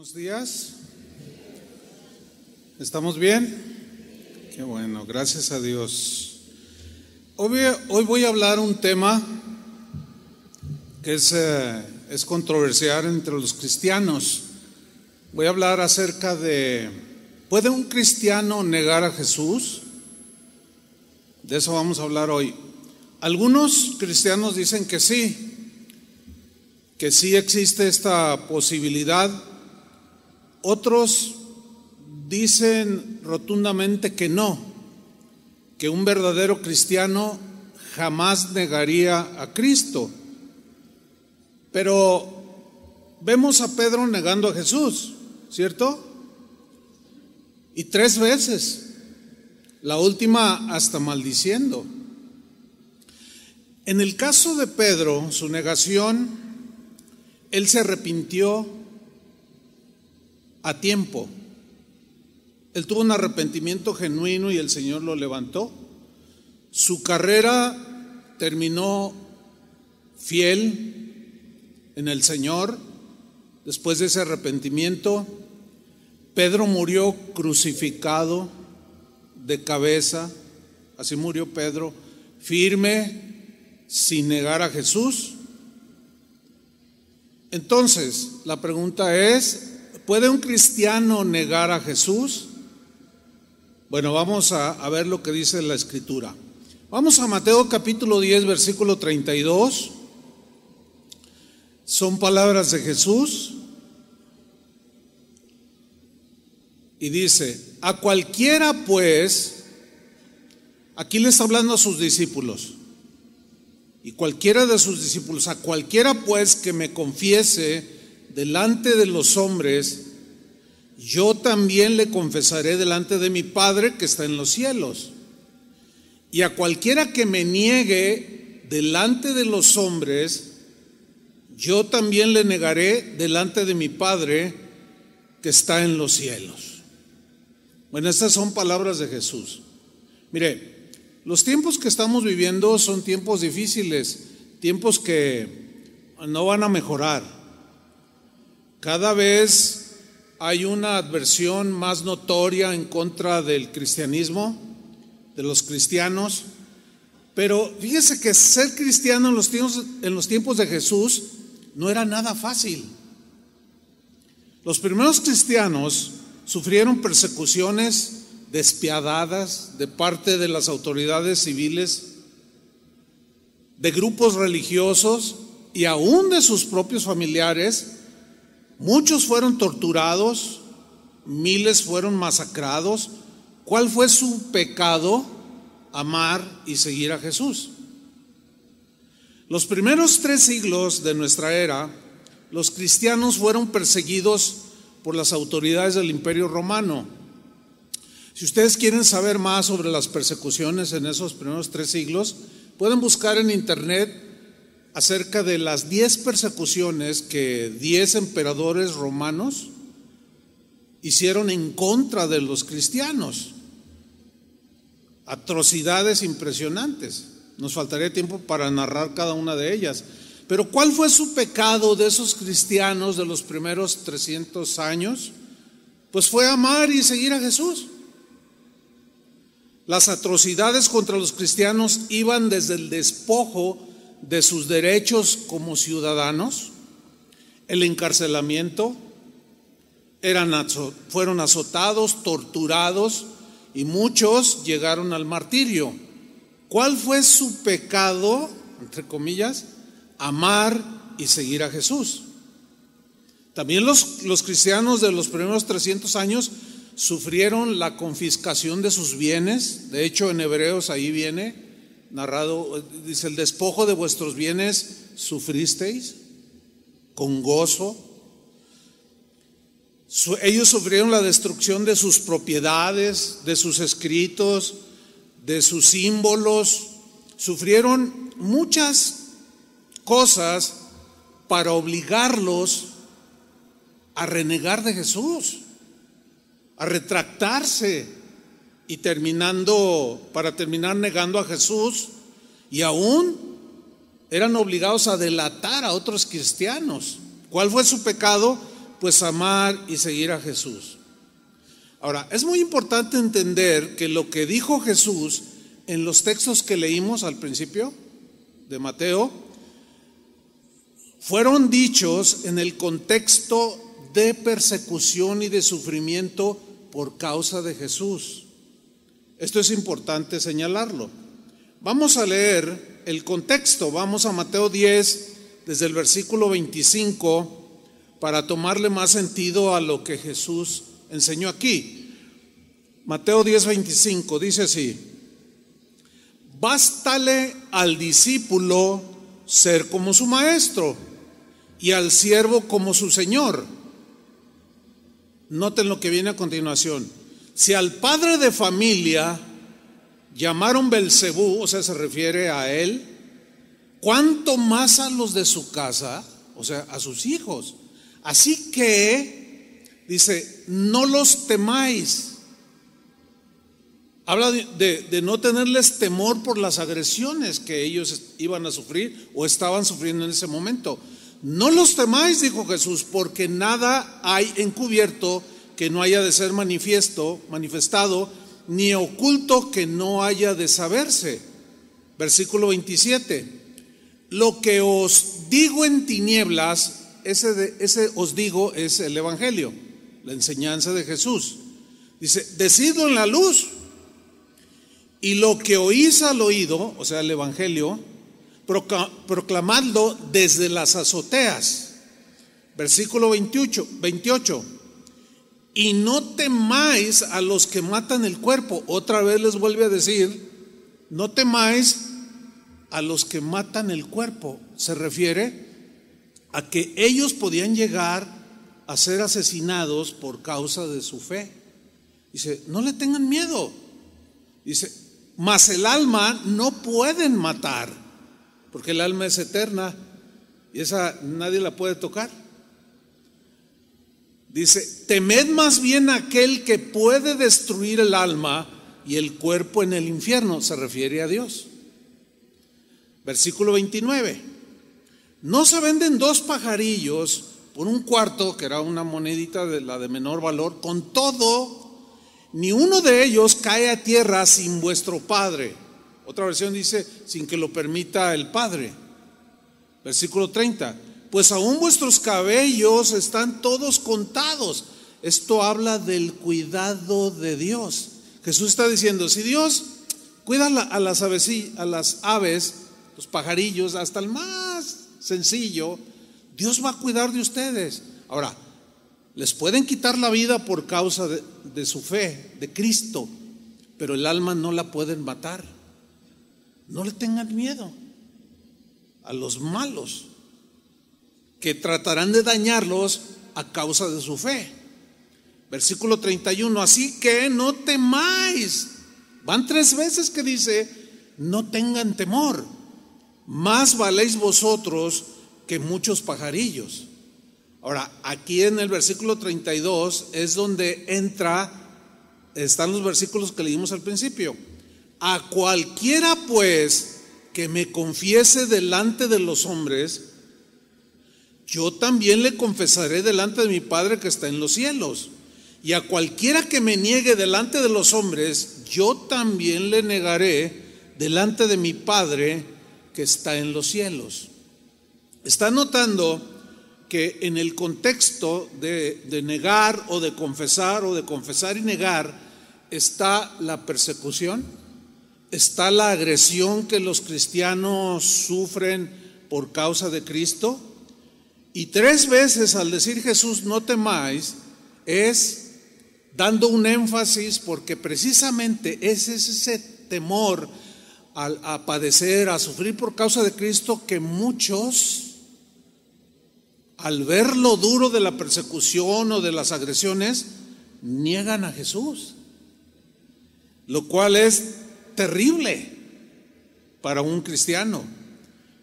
Buenos días. ¿Estamos bien? Qué bueno, gracias a Dios. Hoy, voy a hablar un tema que es, eh, es controversial entre los cristianos. Voy a hablar acerca de, ¿puede un cristiano negar a Jesús? De eso vamos a hablar hoy. Algunos cristianos dicen que sí, que sí existe esta posibilidad otros dicen rotundamente que no, que un verdadero cristiano jamás negaría a Cristo. Pero vemos a Pedro negando a Jesús, ¿cierto? Y tres veces, la última hasta maldiciendo. En el caso de Pedro, su negación, él se arrepintió a tiempo. Él tuvo un arrepentimiento genuino y el Señor lo levantó. Su carrera terminó fiel en el Señor. Después de ese arrepentimiento, Pedro murió crucificado de cabeza. Así murió Pedro, firme, sin negar a Jesús. Entonces, la pregunta es, ¿Puede un cristiano negar a Jesús? Bueno, vamos a, ver lo que dice la escritura. Vamos a Mateo capítulo 10, versículo 32. Son palabras de Jesús. Y dice, a cualquiera pues, aquí le está hablando a sus discípulos, y cualquiera de sus discípulos, a cualquiera pues que me confiese, delante de los hombres, yo también le confesaré delante de mi Padre que está en los cielos. Y a cualquiera que me niegue delante de los hombres, yo también le negaré delante de mi Padre que está en los cielos. Bueno, estas son palabras de Jesús. Mire, los tiempos que estamos viviendo son tiempos difíciles, tiempos que no van a mejorar. Cada vez hay una adversión más notoria en contra del cristianismo, de los cristianos, pero fíjese que ser cristiano en los tiempos, en los tiempos de Jesús no era nada fácil. Los primeros cristianos sufrieron persecuciones despiadadas de parte de las autoridades civiles, de grupos religiosos y aún de sus propios familiares Muchos fueron torturados, miles fueron masacrados. ¿Cuál fue su pecado? Amar y seguir a Jesús. Los primeros tres siglos de nuestra era, los cristianos fueron perseguidos por las autoridades del imperio romano. Si ustedes quieren saber más sobre las persecuciones en esos primeros tres siglos, pueden buscar en internet acerca de las diez persecuciones que diez emperadores romanos hicieron en contra de los cristianos. Atrocidades impresionantes. Nos faltaría tiempo para narrar cada una de ellas. Pero ¿cuál fue su pecado de esos cristianos de los primeros 300 años? Pues fue amar y seguir a Jesús. Las atrocidades contra los cristianos iban desde el despojo de sus derechos como ciudadanos, el encarcelamiento, eran, fueron azotados, torturados y muchos llegaron al martirio. ¿Cuál fue su pecado, entre comillas? Amar y seguir a Jesús. También los, los cristianos de los primeros 300 años sufrieron la confiscación de sus bienes. De hecho, en Hebreos ahí viene, narrado, dice, el despojo de vuestros bienes sufristeis con gozo. Ellos sufrieron la destrucción de sus propiedades, de sus escritos, de sus símbolos. Sufrieron muchas cosas para obligarlos a renegar de Jesús, a retractarse y terminando, para terminar negando a Jesús y aún eran obligados a delatar a otros cristianos. ¿Cuál fue su pecado? pues amar y seguir a Jesús. Ahora, es muy importante entender que lo que dijo Jesús en los textos que leímos al principio de Mateo, fueron dichos en el contexto de persecución y de sufrimiento por causa de Jesús. Esto es importante señalarlo. Vamos a leer el contexto, vamos a Mateo 10, desde el versículo 25, para tomarle más sentido a lo que Jesús enseñó aquí. Mateo 10, 25 dice así, bástale al discípulo ser como su maestro y al siervo como su señor. Noten lo que viene a continuación. Si al padre de familia llamaron Belcebú, o sea, se refiere a él, ¿cuánto más a los de su casa, o sea, a sus hijos? Así que, dice, no los temáis. Habla de, de, no tenerles temor por las agresiones que ellos iban a sufrir o estaban sufriendo en ese momento. No los temáis, dijo Jesús, porque nada hay encubierto que no haya de ser manifiesto, manifestado, ni oculto que no haya de saberse. Versículo 27. Lo que os digo en tinieblas, ese, de, ese os digo es el Evangelio, la enseñanza de Jesús. Dice, decidlo en la luz. Y lo que oís al oído, o sea, el Evangelio, proclamadlo desde las azoteas. Versículo 28, 28. Y no temáis a los que matan el cuerpo. Otra vez les vuelve a decir, no temáis a los que matan el cuerpo. Se refiere a que ellos podían llegar a ser asesinados por causa de su fe. Dice, no le tengan miedo. Dice, mas el alma no pueden matar porque el alma es eterna y esa nadie la puede tocar. Dice, temed más bien aquel que puede destruir el alma y el cuerpo en el infierno, se refiere a Dios. Versículo 29. No se venden dos pajarillos por un cuarto, que era una monedita de la de menor valor, con todo, ni uno de ellos cae a tierra sin vuestro Padre otra versión dice, sin que lo permita el Padre. Versículo 30. Pues aún vuestros cabellos están todos contados. Esto habla del cuidado de Dios. Jesús está diciendo, si Dios cuida a las aves, a los pajarillos, hasta el más sencillo, Dios va a cuidar de ustedes. Ahora, les pueden quitar la vida por causa de, de su fe, de Cristo, pero el alma no la pueden matar. No le tengan miedo a los malos que tratarán de dañarlos a causa de su fe. Versículo 31, así que no temáis. Van tres veces que dice, no tengan temor. Más valéis vosotros que muchos pajarillos. Ahora, aquí en el versículo 32 es donde entra, están los versículos que leímos al principio. A cualquiera pues que me confiese delante de los hombres, yo también le confesaré delante de mi Padre que está en los cielos. Y a cualquiera que me niegue delante de los hombres, yo también le negaré delante de mi Padre que está en los cielos. Está notando que en el contexto de, de, negar o de confesar o de confesar y negar está la persecución, está la agresión que los cristianos sufren por causa de Cristo. Y tres veces al decir Jesús, no temáis, es dando un énfasis porque precisamente es ese temor a, padecer, a sufrir por causa de Cristo que muchos, al ver lo duro de la persecución o de las agresiones, niegan a Jesús. Lo cual es terrible para un cristiano.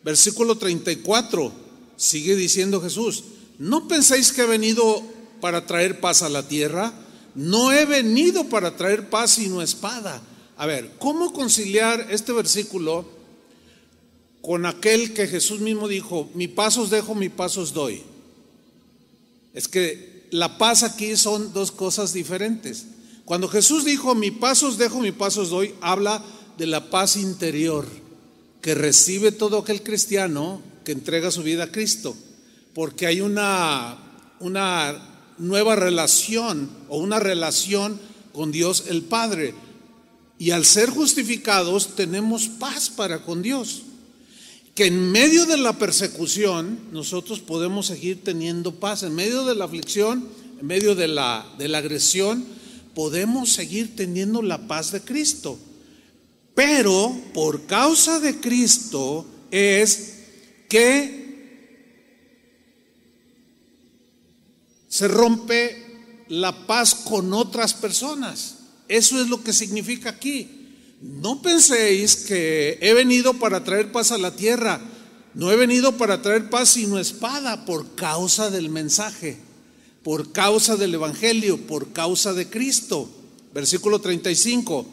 Versículo 34, sigue diciendo Jesús, ¿no pensáis que he venido para traer paz a la tierra? No he venido para traer paz sino espada. A ver, ¿cómo conciliar este versículo con aquel que Jesús mismo dijo, mi paz os dejo, mi paz os doy? Es que la paz aquí son dos cosas diferentes. Cuando Jesús dijo, mi paso os dejo, mi paso os doy, habla de la paz interior que recibe todo aquel cristiano que entrega su vida a Cristo. Porque hay una, una nueva relación o una relación con Dios el Padre. Y al ser justificados tenemos paz para con Dios. Que en medio de la persecución nosotros podemos seguir teniendo paz. En medio de la aflicción, en medio de la, de la agresión, podemos seguir teniendo la paz de Cristo. Pero por causa de Cristo es que se rompe la paz con otras personas. Eso es lo que significa aquí. No penséis que he venido para traer paz a la tierra. No he venido para traer paz sino espada por causa del mensaje, por causa del Evangelio, por causa de Cristo. Versículo 35.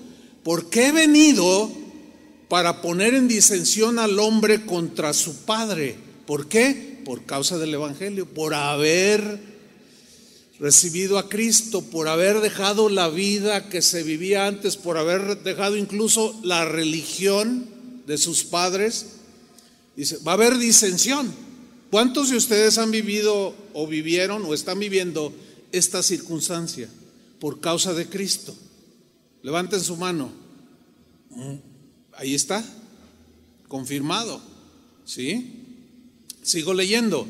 Porque he venido para poner en disensión al hombre contra su padre. ¿Por qué? Por causa del Evangelio, por haber recibido a Cristo, por haber dejado la vida que se vivía antes, por haber dejado incluso la religión de sus padres, dice, va a haber disensión. ¿Cuántos de ustedes han vivido o vivieron o están viviendo esta circunstancia por causa de Cristo? Levanten su mano. Ahí está, confirmado. ¿Sí? Sigo leyendo.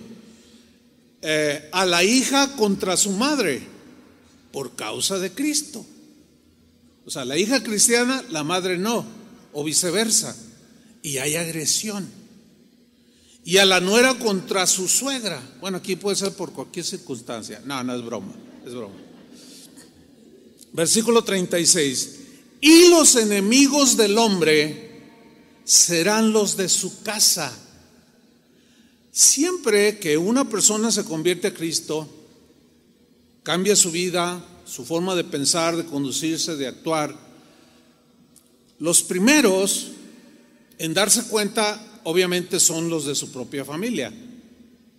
Eh, a la hija contra su madre por causa de Cristo. O sea, la hija cristiana, la madre no, o viceversa. Y hay agresión. Y a la nuera contra su suegra. Bueno, aquí puede ser por cualquier circunstancia. No, no es broma, es broma. Versículo 36. Y los enemigos del hombre serán los de su casa. Siempre que una persona se convierte a Cristo, cambia su vida, su forma de pensar, de conducirse, de actuar, los primeros en darse cuenta, obviamente, son los de su propia familia.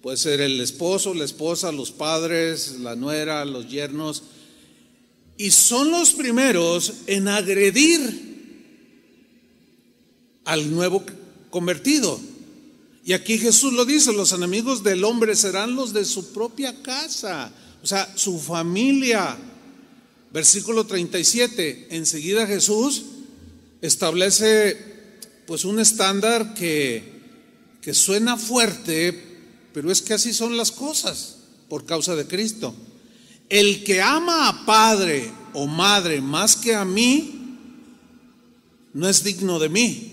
Puede ser el esposo, la esposa, los padres, la nuera, los yernos. Y son los primeros en agredir al nuevo convertido. Y aquí Jesús lo dice, los enemigos del hombre serán los de su propia casa, o sea, su familia. Versículo 37, enseguida Jesús establece pues un estándar que, que suena fuerte, pero es que así son las cosas por causa de Cristo. El que ama a padre o madre más que a mí, no es digno de mí.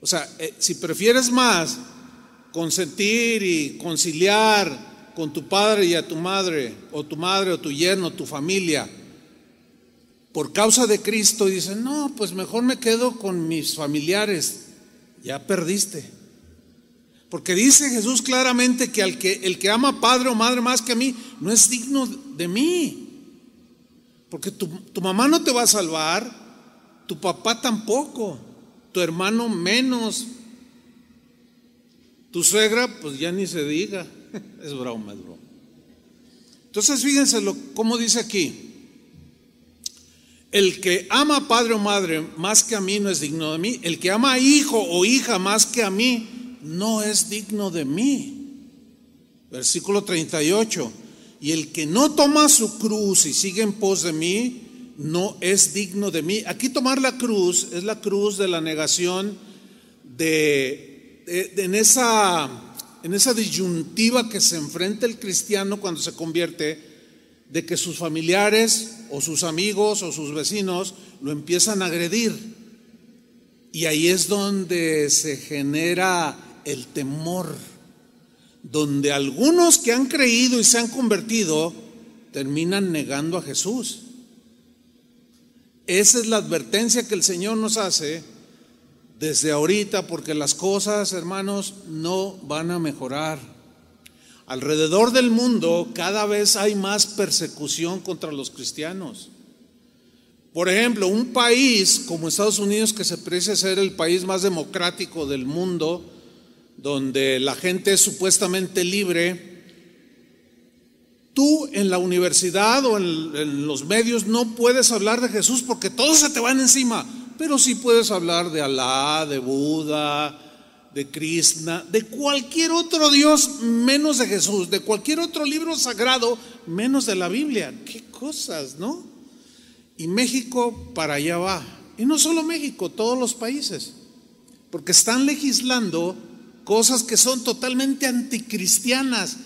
O sea, eh, si prefieres más consentir y conciliar con tu padre y a tu madre, o tu madre o tu yerno, tu familia, por causa de Cristo, y dicen, no, pues mejor me quedo con mis familiares, ya perdiste. Porque dice Jesús claramente que, al que el que ama padre o madre más que a mí, no es digno de mí. Porque tu, tu mamá no te va a salvar, tu papá tampoco, tu hermano menos, tu suegra, pues ya ni se diga. Es broma, es. Entonces fíjense lo, cómo dice aquí. El que ama a padre o madre más que a mí no es digno de mí. El que ama a hijo o hija más que a mí no es digno de mí. Versículo 38. Y el que no toma su cruz y sigue en pos de mí, no es digno de mí. Aquí tomar la cruz es la cruz de la negación de en, esa, en esa disyuntiva que se enfrenta el cristiano cuando se convierte, de que sus familiares o sus amigos o sus vecinos lo empiezan a agredir. Y ahí es donde se genera el temor, donde algunos que han creído y se han convertido terminan negando a Jesús. Esa es la advertencia que el Señor nos hace desde ahorita porque las cosas, hermanos, no van a mejorar. Alrededor del mundo cada vez hay más persecución contra los cristianos. Por ejemplo, un país como Estados Unidos, que se precia ser el país más democrático del mundo, donde la gente es supuestamente libre, Tú en la universidad o en, los medios no puedes hablar de Jesús porque todos se te van encima, pero sí puedes hablar de Alá, de Buda, de Krishna, de cualquier otro Dios menos de Jesús, de cualquier otro libro sagrado menos de la Biblia. Qué cosas, ¿no? Y México para allá va. Y no solo México, todos los países. Porque están legislando cosas que son totalmente anticristianas.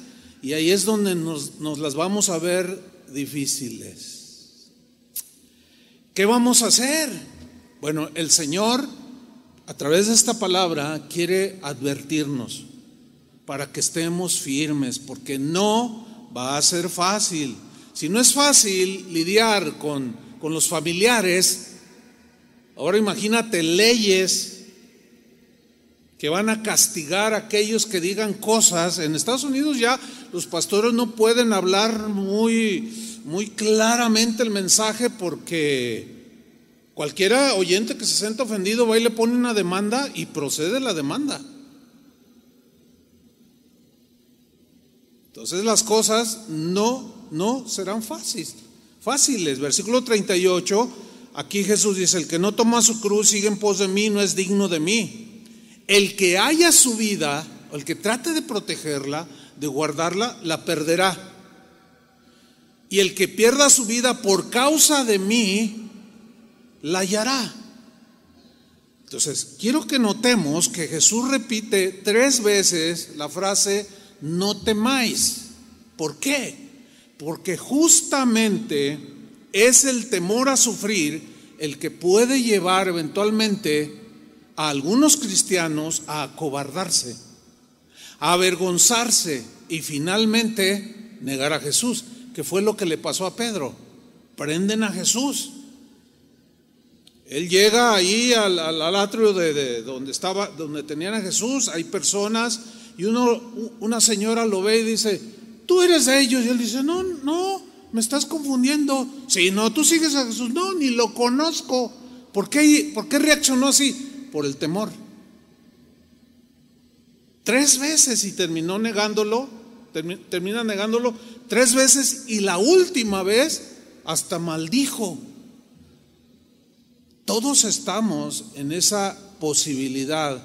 Y ahí es donde nos, las vamos a ver difíciles. ¿Qué vamos a hacer? Bueno, el Señor a través de esta palabra quiere advertirnos para que estemos firmes, porque no va a ser fácil. Si no es fácil lidiar con los familiares, ahora imagínate leyes que van a castigar a aquellos que digan cosas. En Estados Unidos ya los pastores no pueden hablar muy, muy claramente el mensaje porque Cualquiera oyente que se sienta ofendido va y le pone una demanda y procede la demanda. Entonces las cosas no, no serán fáciles. Fáciles. Versículo 38, aquí Jesús dice, el que no toma su cruz, sigue en pos de mí, no es digno de mí. El que haya su vida, el que trate de protegerla, de guardarla, la perderá. Y el que pierda su vida por causa de mí, la hallará. Entonces, quiero que notemos que Jesús repite tres veces la frase, no temáis. ¿Por qué? Porque justamente es el temor a sufrir el que puede llevar eventualmente a algunos cristianos a acobardarse, a avergonzarse y finalmente negar a Jesús, que fue lo que le pasó a Pedro. Prenden a Jesús él llega ahí al, atrio de, donde estaba, donde tenían a Jesús, hay personas, y uno, una señora lo ve y dice, tú eres de ellos. Y él dice, no, no, me estás confundiendo. Sí, no, tú sigues a Jesús. No, ni lo conozco. ¿Por qué, por qué reaccionó así? Por el temor. Tres veces y terminó negándolo, termina negándolo tres veces y la última vez hasta maldijo. Todos estamos en esa posibilidad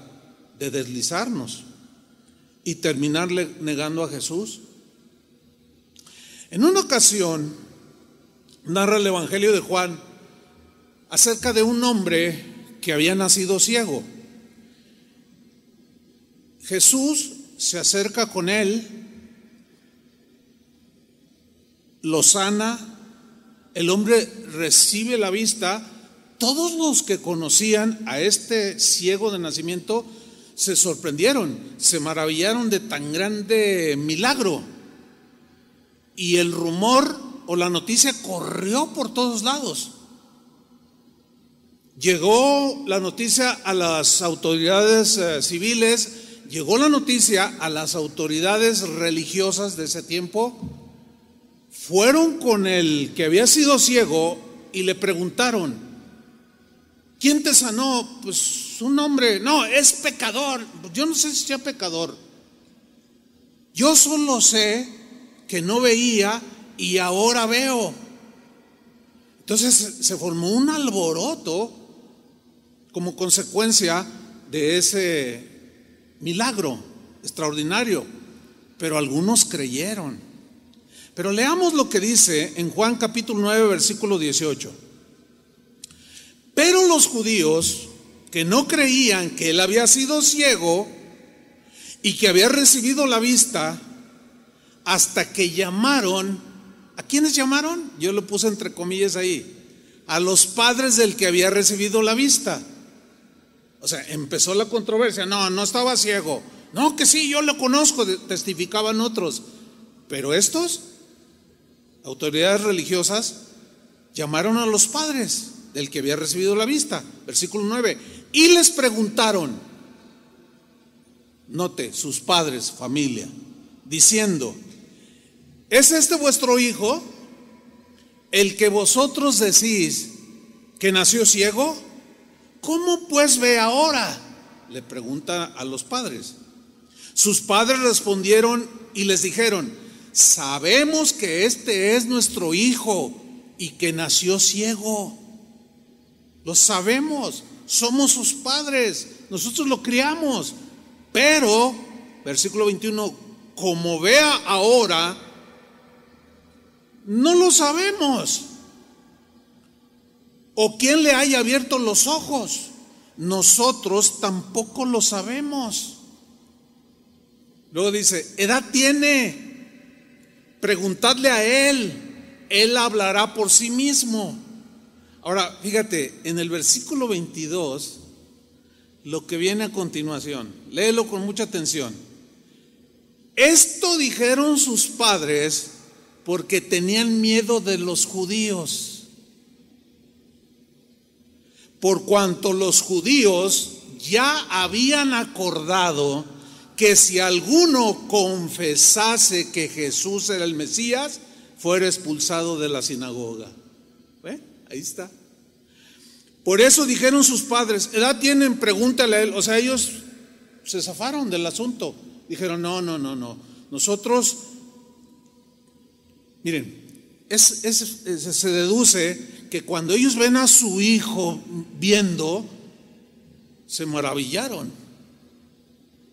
de deslizarnos y terminar negando a Jesús. En una ocasión, narra el Evangelio de Juan acerca de un hombre que había nacido ciego. Jesús se acerca con él, lo sana, el hombre recibe la vista, todos los que conocían a este ciego de nacimiento se sorprendieron, se maravillaron de tan grande milagro. Y el rumor o la noticia corrió por todos lados. Llegó la noticia a las autoridades eh, civiles, llegó la noticia a las autoridades religiosas de ese tiempo. Fueron con el que había sido ciego y le preguntaron, ¿Quién te sanó? Pues un hombre, no, es pecador. Yo no sé si sea pecador. Yo solo sé que no veía y ahora veo. Entonces se formó un alboroto como consecuencia de ese milagro extraordinario, pero algunos creyeron. Pero leamos lo que dice en Juan capítulo 9, versículo 18. Pero los judíos que no creían que él había sido ciego y que había recibido la vista, hasta que llamaron, ¿a quiénes llamaron? Yo lo puse entre comillas ahí, a los padres del que había recibido la vista. O sea, empezó la controversia, no, no estaba ciego, no, que sí, yo lo conozco, testificaban otros, pero estos, autoridades religiosas, llamaron a los padres del que había recibido la vista. Versículo 9. Y les preguntaron, note, sus padres, familia, diciendo, ¿es este vuestro hijo el que vosotros decís que nació ciego? ¿Cómo pues ve ahora? Le pregunta a los padres. Sus padres respondieron y les dijeron, sabemos que este es nuestro hijo y que nació ciego. Lo sabemos, somos sus padres, nosotros lo criamos. Pero, versículo 21, como vea ahora, no lo sabemos. O quién le haya abierto los ojos. Nosotros tampoco lo sabemos. Luego dice, edad tiene. Preguntadle a él. Él hablará por sí mismo. Ahora, fíjate, en el versículo 22, lo que viene a continuación, léelo con mucha atención. Esto dijeron sus padres porque tenían miedo de los judíos. Por cuanto los judíos ya habían acordado que si alguno confesase que Jesús era el Mesías, fuera expulsado de la sinagoga. ¿Ve? Ahí está. Por eso dijeron sus padres, edad tienen, pregúntale a él. O sea, ellos se zafaron del asunto. Dijeron, no, no, no, no. Nosotros, miren, se deduce que cuando ellos ven a su hijo viendo, se maravillaron.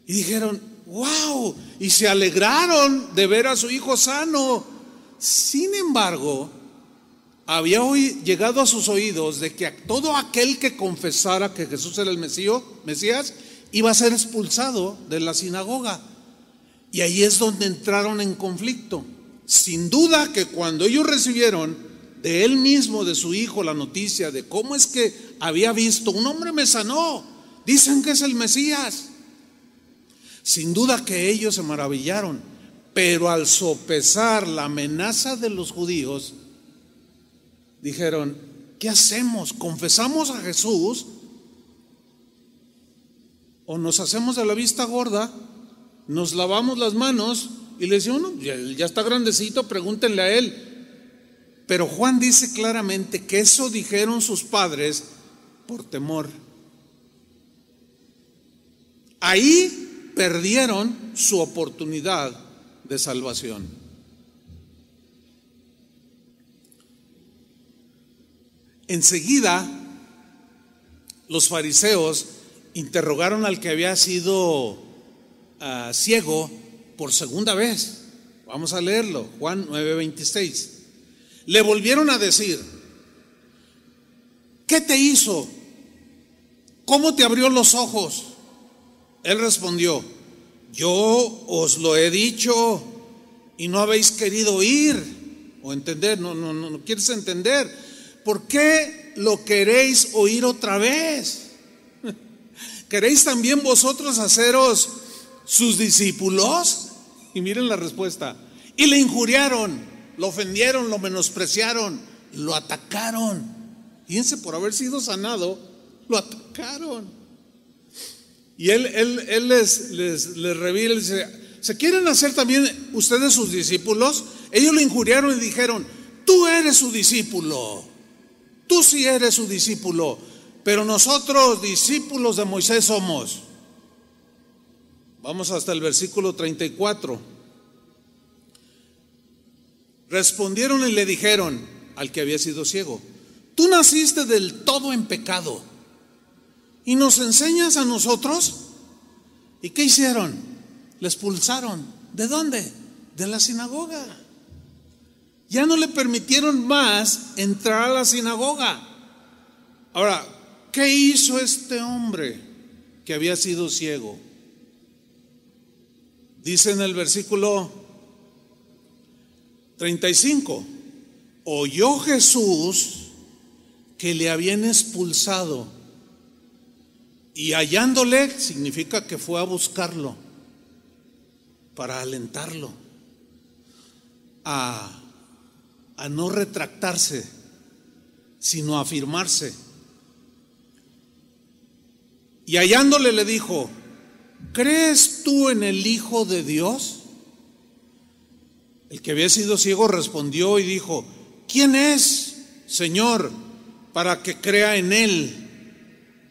Y dijeron, wow, y se alegraron de ver a su hijo sano. Sin embargo, había llegado a sus oídos de que todo aquel que confesara que Jesús era el Mesías iba a ser expulsado de la sinagoga. Y ahí es donde entraron en conflicto. Sin duda que cuando ellos recibieron de él mismo, de su hijo, la noticia de cómo es que había visto, un hombre me sanó, dicen que es el Mesías. Sin duda que ellos se maravillaron, pero al sopesar la amenaza de los judíos, dijeron, ¿qué hacemos? ¿Confesamos a Jesús? ¿O nos hacemos de la vista gorda? ¿Nos lavamos las manos? Y le decimos, ya está grandecito, pregúntenle a él. Pero Juan dice claramente que eso dijeron sus padres por temor. Ahí perdieron su oportunidad de salvación. Enseguida, los fariseos interrogaron al que había sido ah, ciego por segunda vez. Vamos a leerlo, Juan 9:26. Le volvieron a decir, ¿qué te hizo? ¿Cómo te abrió los ojos? Él respondió, yo os lo he dicho y no habéis querido oír o entender, no, no, no, no quieres entender. ¿por qué lo queréis oír otra vez? ¿Queréis también vosotros haceros sus discípulos? Y miren la respuesta. Y le injuriaron, lo ofendieron, lo menospreciaron, lo atacaron. Fíjense, por haber sido sanado, lo atacaron. Y él, él, les, les, les revela y dice, ¿se quieren hacer también ustedes sus discípulos? Ellos le injuriaron y dijeron, tú eres su discípulo. Tú sí eres su discípulo, pero nosotros discípulos de Moisés somos. Vamos hasta el versículo 34. Respondieron y le dijeron al que había sido ciego, tú naciste del todo en pecado y nos enseñas a nosotros. ¿Y qué hicieron? Le expulsaron. ¿De dónde? De la sinagoga. Ya no le permitieron más entrar a la sinagoga. Ahora, ¿qué hizo este hombre que había sido ciego? Dice en el versículo 35, oyó Jesús que le habían expulsado y hallándole significa que fue a buscarlo para alentarlo a a no retractarse, sino a afirmarse. Y hallándole le dijo, ¿crees tú en el Hijo de Dios? El que había sido ciego respondió y dijo, ¿quién es, Señor, para que crea en Él?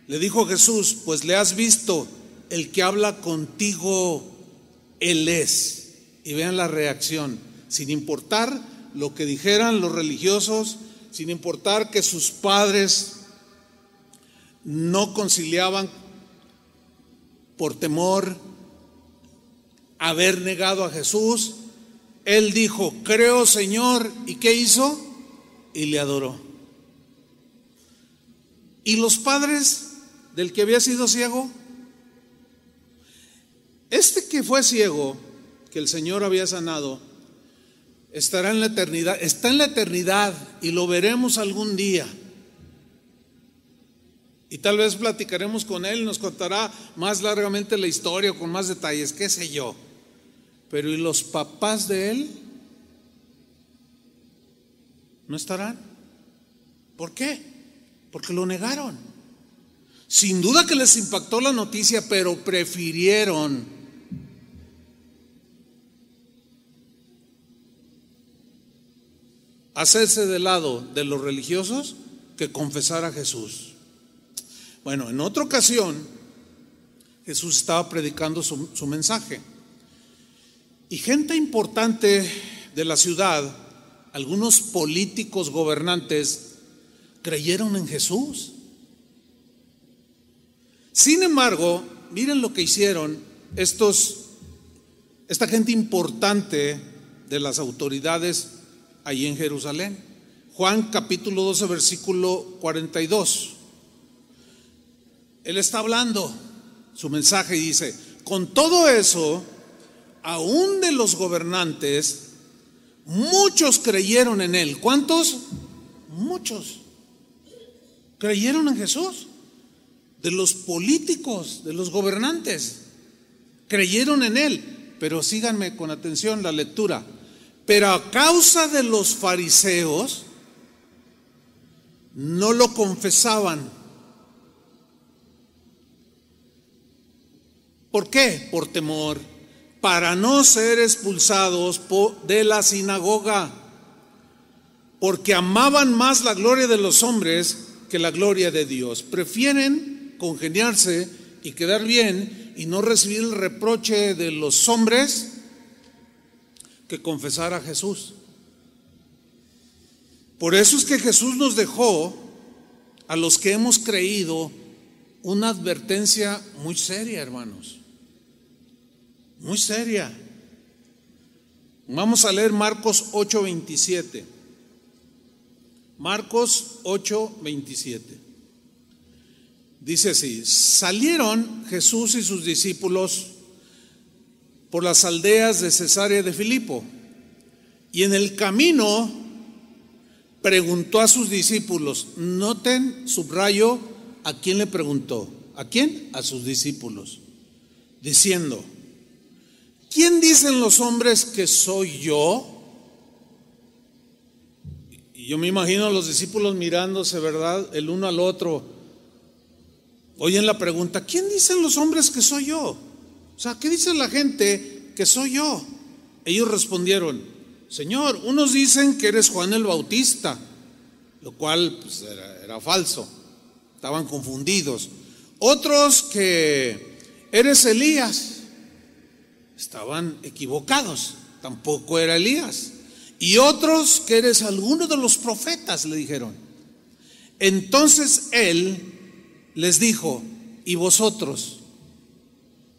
Le dijo Jesús, pues le has visto, el que habla contigo, Él es. Y vean la reacción sin importar lo que dijeran los religiosos, sin importar que sus padres no conciliaban por temor haber negado a Jesús, él dijo, creo Señor, ¿y qué hizo? Y le adoró. ¿Y los padres del que había sido ciego? Este que fue ciego, que el Señor había sanado, estará en la eternidad, está en la eternidad y lo veremos algún día. Y tal vez platicaremos con él, nos contará más largamente la historia, con más detalles, qué sé yo. Pero ¿y los papás de él? ¿No estarán? ¿Por qué? Porque lo negaron. Sin duda que les impactó la noticia, pero prefirieron hacerse de lado de los religiosos que confesar a Jesús. Bueno, en otra ocasión, Jesús estaba predicando su, su mensaje. Y gente importante de la ciudad, algunos políticos gobernantes, creyeron en Jesús. Sin embargo, miren lo que hicieron estos, esta gente importante de las autoridades ahí en Jerusalén. Juan capítulo 12, versículo 42. Él está hablando su mensaje y dice, con todo eso, aún de los gobernantes, muchos creyeron en Él. ¿Cuántos? Muchos. Creyeron en Jesús. De los políticos, de los gobernantes. Creyeron en Él. Pero síganme con atención la lectura. Pero a causa de los fariseos, no lo confesaban. ¿Por qué? Por temor para no ser expulsados de la sinagoga, porque amaban más la gloria de los hombres que la gloria de Dios. Prefieren congeniarse y quedar bien y no recibir el reproche de los hombres que confesar a Jesús. Por eso es que Jesús nos dejó a los que hemos creído una advertencia muy seria, hermanos muy seria. Vamos a leer Marcos 8:27. Marcos 8:27. Dice así, salieron Jesús y sus discípulos por las aldeas de Cesarea de Filipo y en el camino preguntó a sus discípulos, noten, subrayo, ¿a quién le preguntó? ¿A quién? A sus discípulos, diciendo, ¿quién dicen los hombres que soy yo? Y yo me imagino a los discípulos mirándose, ¿verdad? El uno al otro. Oyen la pregunta, ¿quién dicen los hombres que soy yo? O sea, ¿qué dice la gente que soy yo? Ellos respondieron, Señor, unos dicen que eres Juan el Bautista, lo cual pues, era, era falso, estaban confundidos. Otros que eres Elías estaban equivocados, tampoco era Elías. Y otros que eres alguno de los profetas, le dijeron. Entonces él les dijo, y vosotros,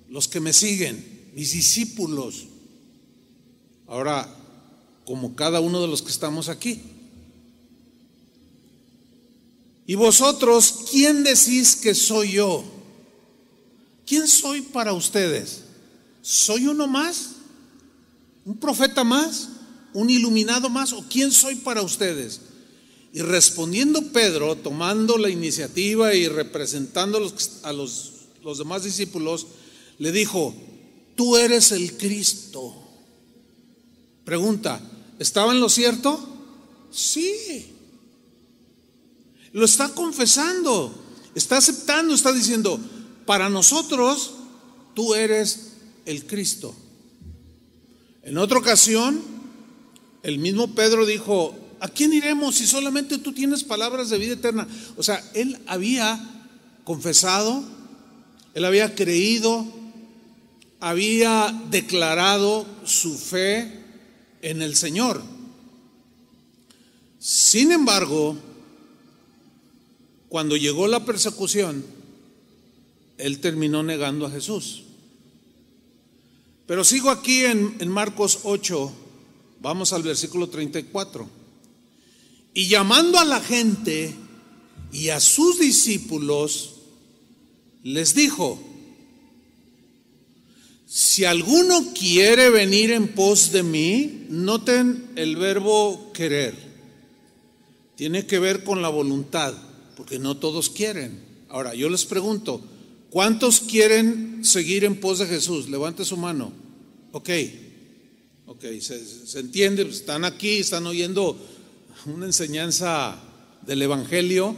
los que me siguen, mis discípulos, ahora, como cada uno de los que estamos aquí, y vosotros, ¿quién decís que soy yo? ¿Quién soy para ustedes? ¿Soy uno más? ¿Un profeta más? ¿Un iluminado más? ¿O quién soy para ustedes? Y respondiendo Pedro, tomando la iniciativa y representando a los, demás discípulos, le dijo, tú eres el Cristo. Pregunta, ¿estaba en lo cierto? Sí. Lo está confesando, está aceptando, está diciendo, para nosotros tú eres el Cristo. En otra ocasión, el mismo Pedro dijo, ¿a quién iremos si solamente tú tienes palabras de vida eterna? O sea, él había confesado, él había creído, había declarado su fe en el Señor. Sin embargo, cuando llegó la persecución, él terminó negando a Jesús. Pero sigo aquí en, Marcos 8, vamos al versículo 34. Y llamando a la gente y a sus discípulos, les dijo, si alguno quiere venir en pos de mí, noten el verbo querer. Tiene que ver con la voluntad, porque no todos quieren. Ahora, yo les pregunto, ¿cuántos quieren seguir en pos de Jesús? Levante su mano. Ok, ok, se, entiende, están aquí, están oyendo una enseñanza del Evangelio,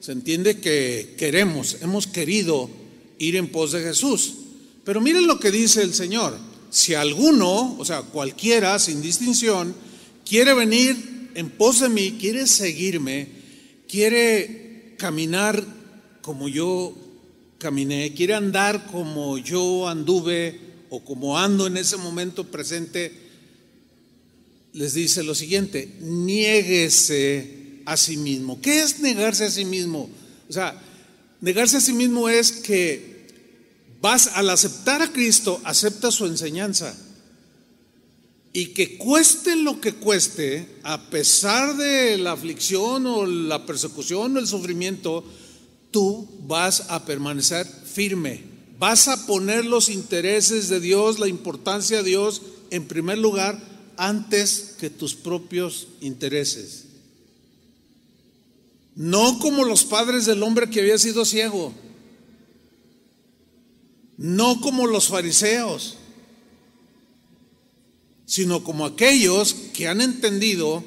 se entiende que queremos, hemos querido ir en pos de Jesús. Pero miren lo que dice el Señor. Si alguno, o sea, cualquiera, sin distinción, quiere venir en pos de mí, quiere seguirme, quiere caminar como yo caminé, quiere andar como yo anduve o como ando en ese momento presente, les dice lo siguiente, niéguese a sí mismo. ¿Qué es negarse a sí mismo? O sea, negarse a sí mismo es que vas al aceptar a Cristo, acepta su enseñanza. Y que cueste lo que cueste, a pesar de la aflicción o la persecución o el sufrimiento, tú vas a permanecer firme. Vas a poner los intereses de Dios, la importancia de Dios en primer lugar antes que tus propios intereses. No como los padres del hombre que había sido ciego no como los fariseos, sino como aquellos que han entendido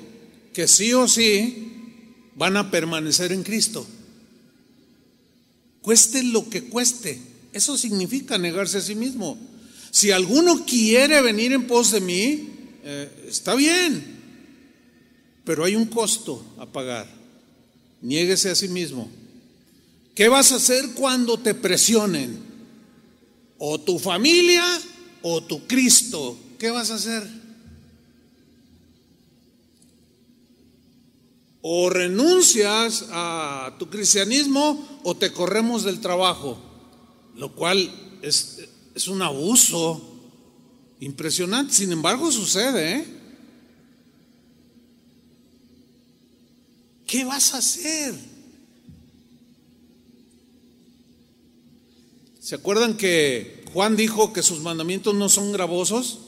que sí o sí van a permanecer en Cristo. Cueste lo que cueste. Eso significa negarse a sí mismo. Si alguno quiere venir en pos de mí, eh, está bien, pero hay un costo a pagar. Niéguese a sí mismo. ¿Qué vas a hacer cuando te presionen? o tu familia o tu Cristo. ¿Qué vas a hacer? O renuncias a tu cristianismo o te corremos del trabajo, lo cual es, es un abuso impresionante. Sin embargo, sucede. ¿eh? ¿Qué vas a hacer? ¿Se acuerdan que Juan dijo que sus mandamientos no son gravosos?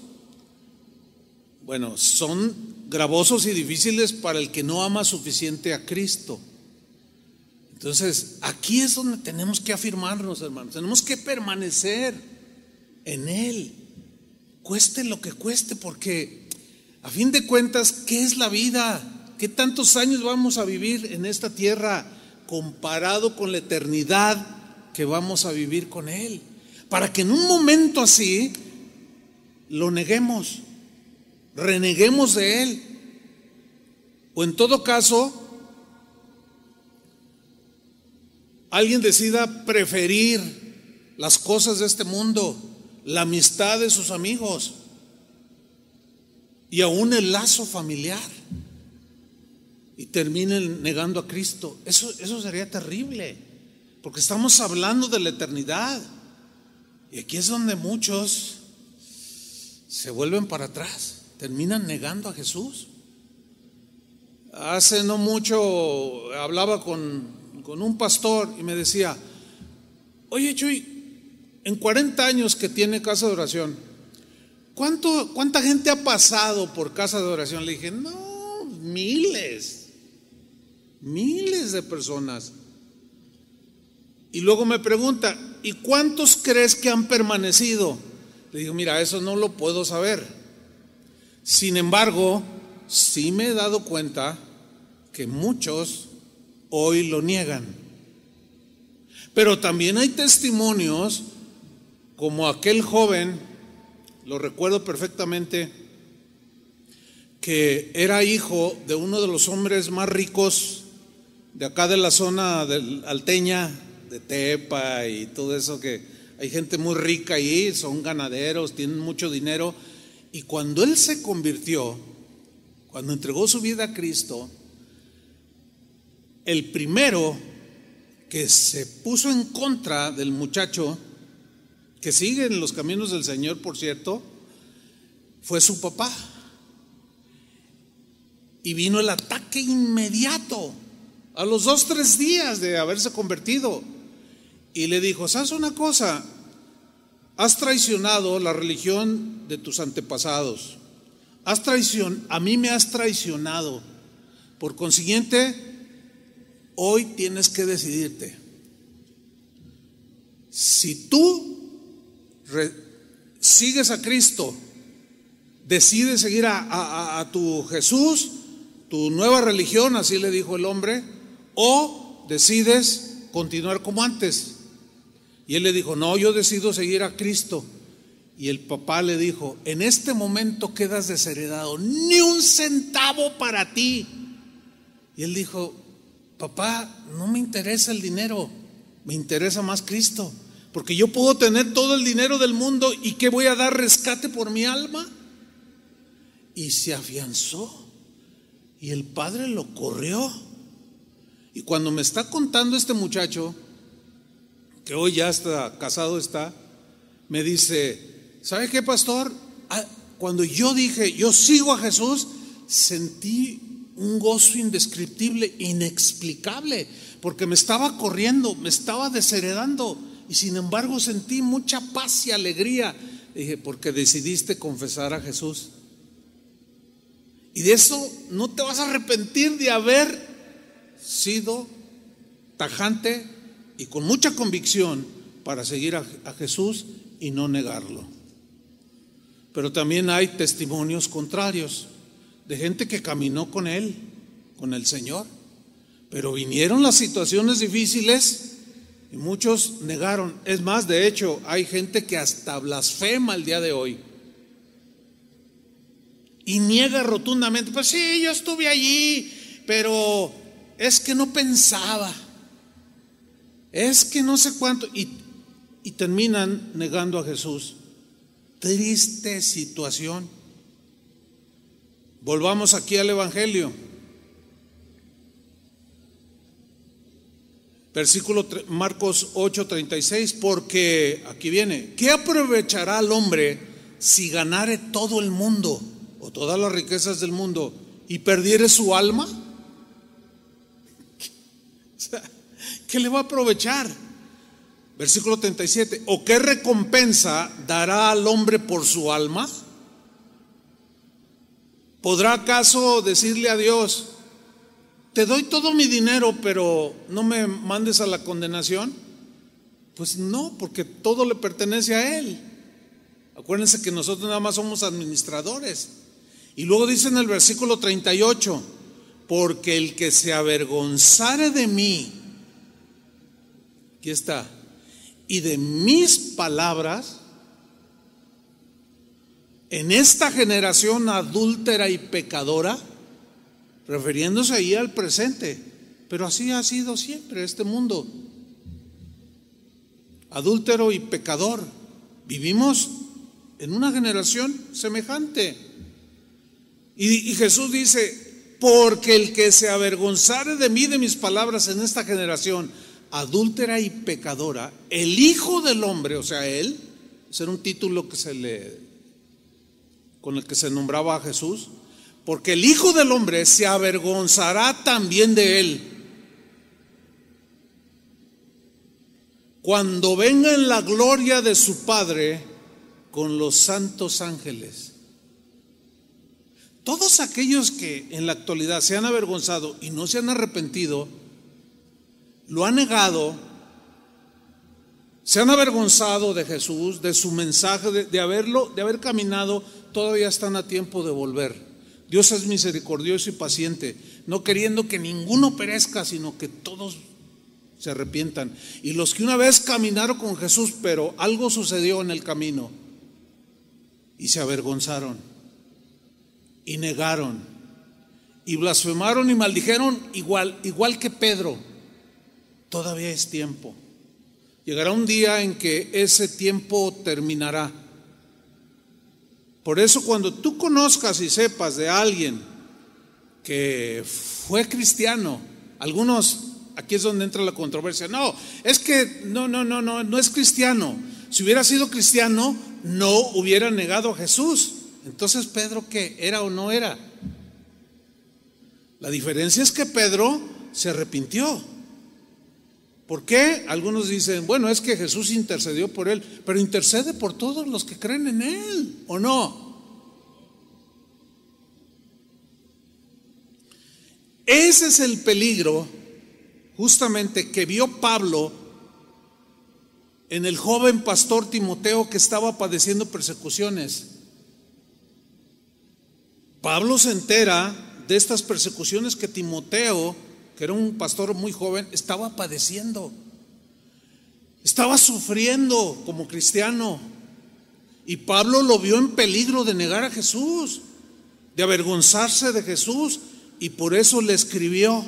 Bueno, son gravosos y difíciles para el que no ama suficiente a Cristo. Entonces, aquí es donde tenemos que afirmarnos, hermanos. Tenemos que permanecer en Él, cueste lo que cueste, porque a fin de cuentas, ¿qué es la vida? ¿Qué tantos años vamos a vivir en esta tierra comparado con la eternidad que vamos a vivir con Él. Para que en un momento así lo neguemos, reneguemos de Él. O en todo caso, alguien decida preferir las cosas de este mundo, la amistad de sus amigos y aún el lazo familiar y terminen negando a Cristo. Eso, eso sería terrible porque estamos hablando de la eternidad. Y aquí es donde muchos se vuelven para atrás, terminan negando a Jesús. Hace no mucho hablaba con, un pastor y me decía, oye Chuy, en 40 años que tiene casa de oración, ¿cuánto, ¿cuánta gente ha pasado por casa de oración? Le dije, no, miles, miles de personas. Y luego me pregunta, ¿y cuántos crees que han permanecido? Le digo, mira, eso no lo puedo saber. Sin embargo, sí me he dado cuenta que muchos hoy lo niegan. Pero también hay testimonios como aquel joven, lo recuerdo perfectamente, que era hijo de uno de los hombres más ricos de acá de la zona del alteña, de Tepa y todo eso que hay gente muy rica ahí, son ganaderos, tienen mucho dinero. Y cuando él se convirtió, cuando entregó su vida a Cristo, el primero que se puso en contra del muchacho, que sigue en los caminos del Señor, por cierto, fue su papá. Y vino el ataque inmediato, a los dos, tres días de haberse convertido. Y le dijo, ¿sabes una cosa? Has traicionado la religión de tus antepasados. Has traición, a mí me has traicionado. Por consiguiente, hoy tienes que decidirte. Si tú sigues a Cristo, decides seguir a tu Jesús, tu nueva religión, así le dijo el hombre, o decides continuar como antes. Y él le dijo, no, yo decido seguir a Cristo. Y el papá le dijo, en este momento quedas desheredado, ni un centavo para ti. Y él dijo, papá, no me interesa el dinero, me interesa más Cristo, porque yo puedo tener todo el dinero del mundo y ¿qué voy a dar rescate por mi alma? Y se afianzó. Y el padre lo corrió. Y cuando me está contando este muchacho, que hoy ya está casado está, me dice, ¿sabe qué, pastor? Ah, cuando yo dije, yo sigo a Jesús, sentí un gozo indescriptible, inexplicable, porque me estaba corriendo, me estaba desheredando, y sin embargo sentí mucha paz y alegría. Dije, porque decidiste confesar a Jesús. Y de eso no te vas a arrepentir de haber sido tajante y con mucha convicción para seguir a, Jesús y no negarlo. Pero también hay testimonios contrarios de gente que caminó con Él, con el Señor. Pero vinieron las situaciones difíciles y muchos negaron. Es más, de hecho, hay gente que hasta blasfema el día de hoy y niega rotundamente, pues sí, yo estuve allí, pero es que no pensaba, es que no sé cuánto, y, terminan negando a Jesús. Triste situación. Volvamos aquí al Evangelio. Versículo Marcos 8:36, porque aquí viene, ¿qué aprovechará el hombre si ganare todo el mundo? o todas las riquezas del mundo y perdiere su alma, ¿qué le va a aprovechar? Versículo 37, ¿o qué recompensa dará al hombre por su alma? ¿Podrá acaso decirle a Dios, te doy todo mi dinero, pero no me mandes a la condenación? Pues no, porque todo le pertenece a Él. Acuérdense que nosotros nada más somos administradores. Y luego dice en el versículo 38, porque el que se avergonzare de mí, aquí está, y de mis palabras, en esta generación adúltera y pecadora, refiriéndose ahí al presente, pero así ha sido siempre este mundo, adúltero y pecador. Vivimos en una generación semejante. Y, Jesús dice, porque el que se avergonzare de mí, de mis palabras en esta generación, adúltera y pecadora, el Hijo del Hombre, o sea, él, ese era un título que se le, con el que se nombraba a Jesús, porque el Hijo del Hombre se avergonzará también de él. Cuando venga en la gloria de su Padre con los santos ángeles. Todos aquellos que en la actualidad se han avergonzado y no se han arrepentido, lo han negado, se han avergonzado de Jesús, de su mensaje, de, haberlo, de haber caminado, todavía están a tiempo de volver. Dios es misericordioso y paciente, no queriendo que ninguno perezca, sino que todos se arrepientan. Y los que una vez caminaron con Jesús, pero algo sucedió en el camino y se avergonzaron y negaron y blasfemaron y maldijeron igual, igual que Pedro. Todavía es tiempo. Llegará un día en que ese tiempo terminará. Por eso cuando tú conozcas y sepas de alguien que fue cristiano. Algunos, aquí es donde entra la controversia. No, es que no, no, no, no, no es cristiano. Si hubiera sido cristiano, no hubiera negado a Jesús. Entonces, Pedro, ¿qué? ¿Era o no era? La diferencia es que Pedro se arrepintió. ¿Por qué? Algunos dicen, bueno, es que Jesús intercedió por él, pero intercede por todos los que creen en él, ¿o no? Ese es el peligro justamente que vio Pablo en el joven pastor Timoteo que estaba padeciendo persecuciones. Pablo se entera de estas persecuciones que Timoteo, que era un pastor muy joven, estaba padeciendo. Estaba sufriendo como cristiano. Y Pablo lo vio en peligro de negar a Jesús, de avergonzarse de Jesús, y por eso le escribió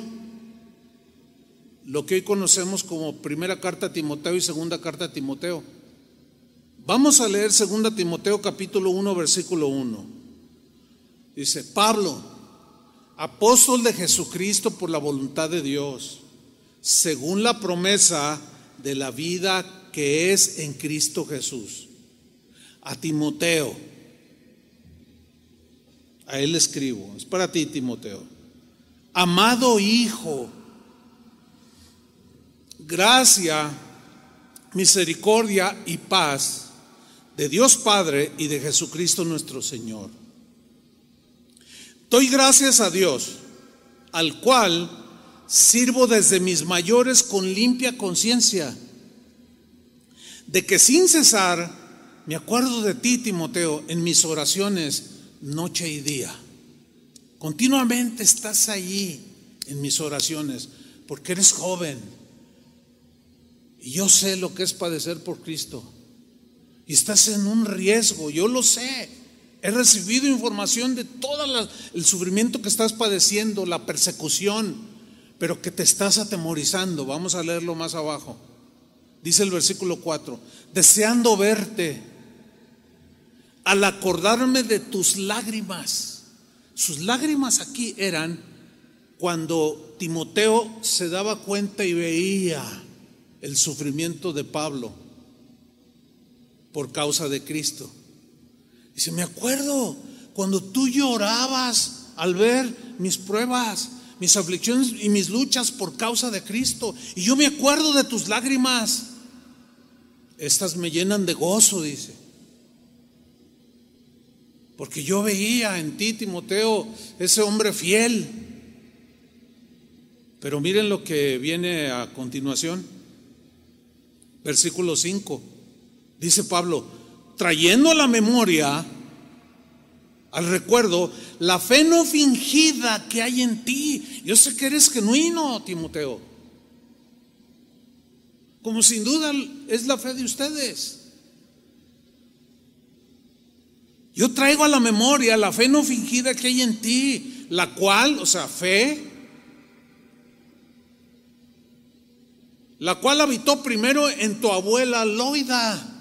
lo que hoy conocemos como primera carta a Timoteo y segunda carta a Timoteo. Vamos a leer segunda Timoteo capítulo 1 versículo 1. Dice, Pablo, apóstol de Jesucristo por la voluntad de Dios, según la promesa de la vida que es en Cristo Jesús. A Timoteo, a él escribo, es para ti Timoteo. Amado Hijo, gracia, misericordia y paz de Dios Padre y de Jesucristo nuestro Señor. Doy gracias a Dios, al cual sirvo desde mis mayores con limpia conciencia, de que sin cesar me acuerdo de ti, Timoteo, en mis oraciones noche y día. Continuamente estás allí en mis oraciones, porque eres joven. Y yo sé lo que es padecer por Cristo. Y estás en un riesgo, yo lo sé. He recibido información de todo el sufrimiento que estás padeciendo, la persecución, pero que te estás atemorizando. Vamos a leerlo más abajo. Dice el versículo 4, deseando verte, al acordarme de tus lágrimas. Sus lágrimas aquí eran cuando Timoteo se daba cuenta y veía el sufrimiento de Pablo por causa de Cristo. Dice, me acuerdo cuando tú llorabas al ver mis pruebas, mis aflicciones y mis luchas por causa de Cristo. Y yo me acuerdo de tus lágrimas. Estas me llenan de gozo, dice. Porque yo veía en ti, Timoteo, ese hombre fiel. Pero miren lo que viene a continuación. Versículo 5. Dice Pablo, trayendo a la memoria, al recuerdo, la fe no fingida que hay en ti. Yo sé que eres genuino, Timoteo. Como sin duda es la fe de ustedes. Yo traigo a la memoria la fe no fingida que hay en ti, la cual, o sea, fe, la cual habitó primero en tu abuela Loida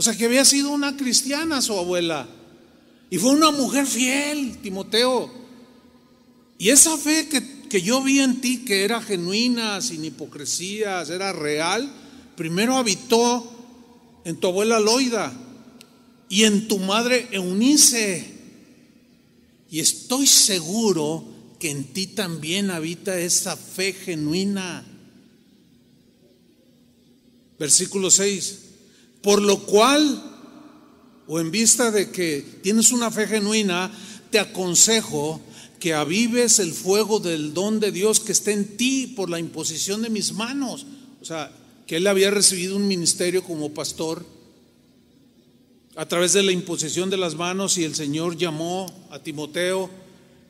o sea que había sido una cristiana su abuela. Y fue una mujer fiel, Timoteo. Y esa fe que, que yo vi en ti, que era genuina, sin hipocresías, era real, primero habitó en tu abuela Loida y en tu madre Eunice. Y estoy seguro que en ti también habita esa fe genuina. Versículo 6. Por lo cual, o en vista de que tienes una fe genuina, te aconsejo que avives el fuego del don de Dios que está en ti por la imposición de mis manos. O sea, que él había recibido un ministerio como pastor a través de la imposición de las manos y el Señor llamó a Timoteo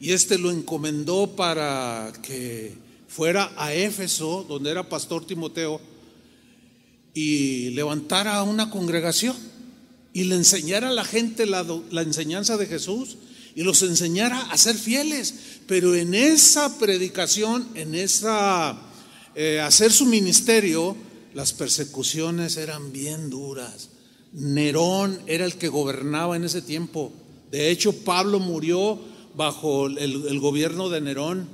y éste lo encomendó para que fuera a Éfeso, donde era pastor Timoteo, y levantara una congregación y le enseñara a la gente la, enseñanza de Jesús y los enseñara a ser fieles. Pero en esa predicación, en esa eh, hacer su ministerio, las persecuciones eran bien duras. Nerón era el que gobernaba en ese tiempo. De hecho, Pablo murió bajo el, el gobierno de Nerón,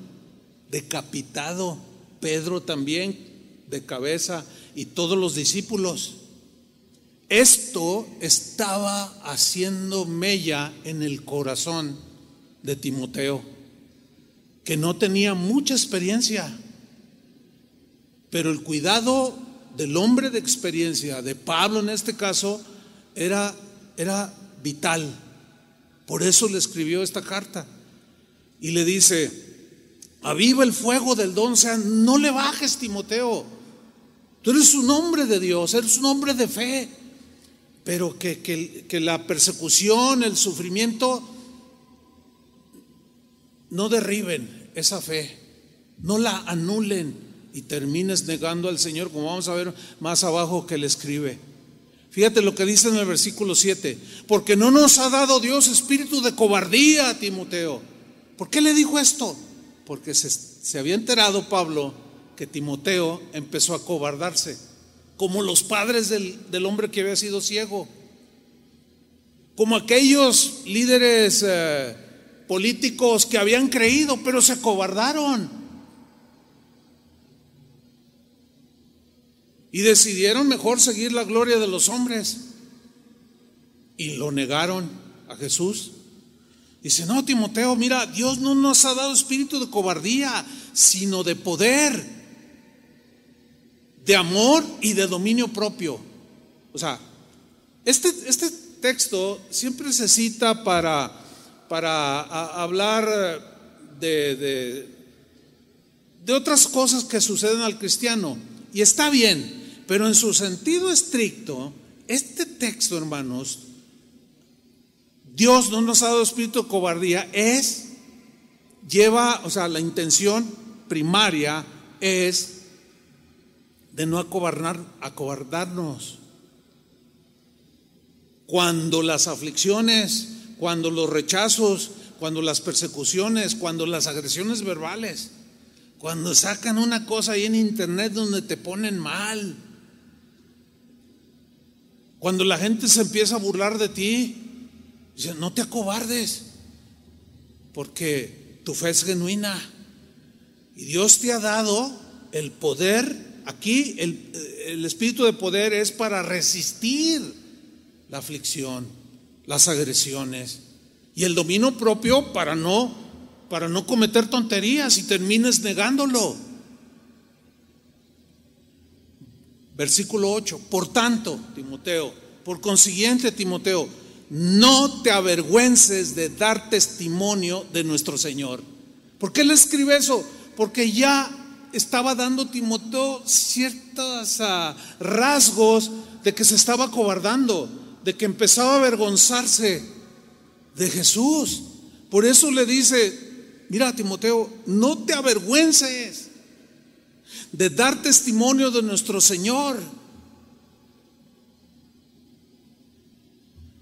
decapitado, Pedro también de cabeza y todos los discípulos. Esto estaba haciendo mella en el corazón de Timoteo, que no tenía mucha experiencia, pero el cuidado del hombre de experiencia, de Pablo en este caso, era, era vital. Por eso le escribió esta carta y le dice, aviva el fuego del don, o sea, no le bajes Timoteo, tú eres un hombre de Dios, eres un hombre de fe pero que, que, la persecución, el sufrimiento, no derriben esa fe, no la anulen y termines negando al Señor, como vamos a ver más abajo que le escribe. Fíjate lo que dice en el versículo 7, porque no nos ha dado Dios espíritu de cobardía Timoteo. ¿Por qué le dijo esto? Porque se, se había enterado Pablo que Timoteo empezó a cobardarse como los padres del, hombre que había sido ciego, como aquellos líderes eh, políticos que habían creído, pero se acobardaron. Y decidieron mejor seguir la gloria de los hombres. Y lo negaron a Jesús. Dice, no, Timoteo, mira, Dios no nos ha dado espíritu de cobardía, sino de poder de amor y de dominio propio. O sea, este, este texto siempre se cita para, para hablar de, de, de otras cosas que suceden al cristiano. Y está bien, pero en su sentido estricto, este texto, hermanos, Dios no nos ha dado espíritu de cobardía, es, lleva, o sea, la intención primaria es de no acobardarnos. Cuando las aflicciones, cuando los rechazos, cuando las persecuciones, cuando las agresiones verbales, cuando sacan una cosa ahí en internet donde te ponen mal, cuando la gente se empieza a burlar de ti, dice, no te acobardes, porque tu fe es genuina y Dios te ha dado el poder Aquí el, espíritu de poder es para resistir la aflicción, las agresiones y el dominio propio para no para no cometer tonterías y termines negándolo. Versículo 8. Por tanto, Timoteo, por consiguiente, Timoteo, no te avergüences de dar testimonio de nuestro Señor. ¿Por qué le escribe eso? Porque ya estaba dando Timoteo ciertos ah, rasgos de que se estaba cobardando, de que empezaba a avergonzarse de Jesús. Por eso le dice, mira Timoteo, no te avergüences de dar testimonio de nuestro Señor.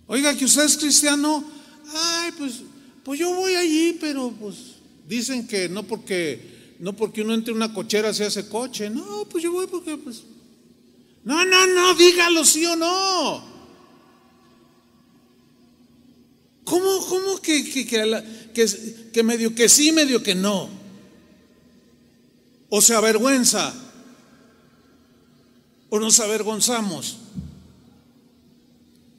Oiga, que usted es cristiano, ay, pues, pues yo voy allí, pero pues dicen que no porque no porque uno entre una cochera se hace coche. No, pues yo voy porque pues. No, no, no, dígalo sí o no. ¿Cómo, cómo que, que, que, que medio que sí, medio que no? O se avergüenza. O nos avergonzamos.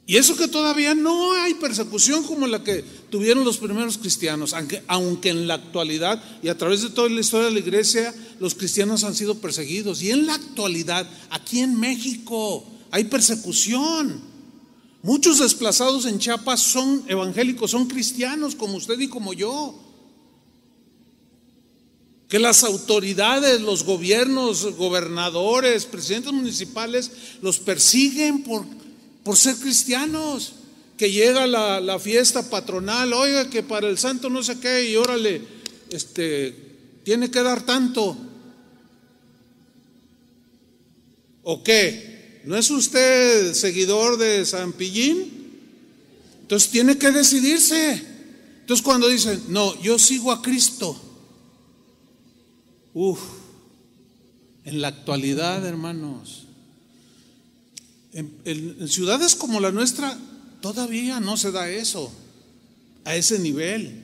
Y eso que todavía no hay persecución como la que tuvieron los primeros cristianos, aunque, aunque, en la actualidad y a través de toda la historia de la iglesia los cristianos han sido perseguidos. Y en la actualidad, aquí en México, hay persecución. Muchos desplazados en Chiapas son evangélicos, son cristianos como usted y como yo. Que las autoridades, los gobiernos, gobernadores, presidentes municipales los persiguen por por ser cristianos, que llega la, fiesta patronal, oiga que para el santo no sé qué, y órale, este, tiene que dar tanto. ¿O qué? ¿No es usted seguidor de San Pillín? Entonces tiene que decidirse. Entonces cuando dicen, no, yo sigo a Cristo. Uf, en la actualidad, hermanos, en, ciudades como la nuestra todavía no se da eso, a ese nivel.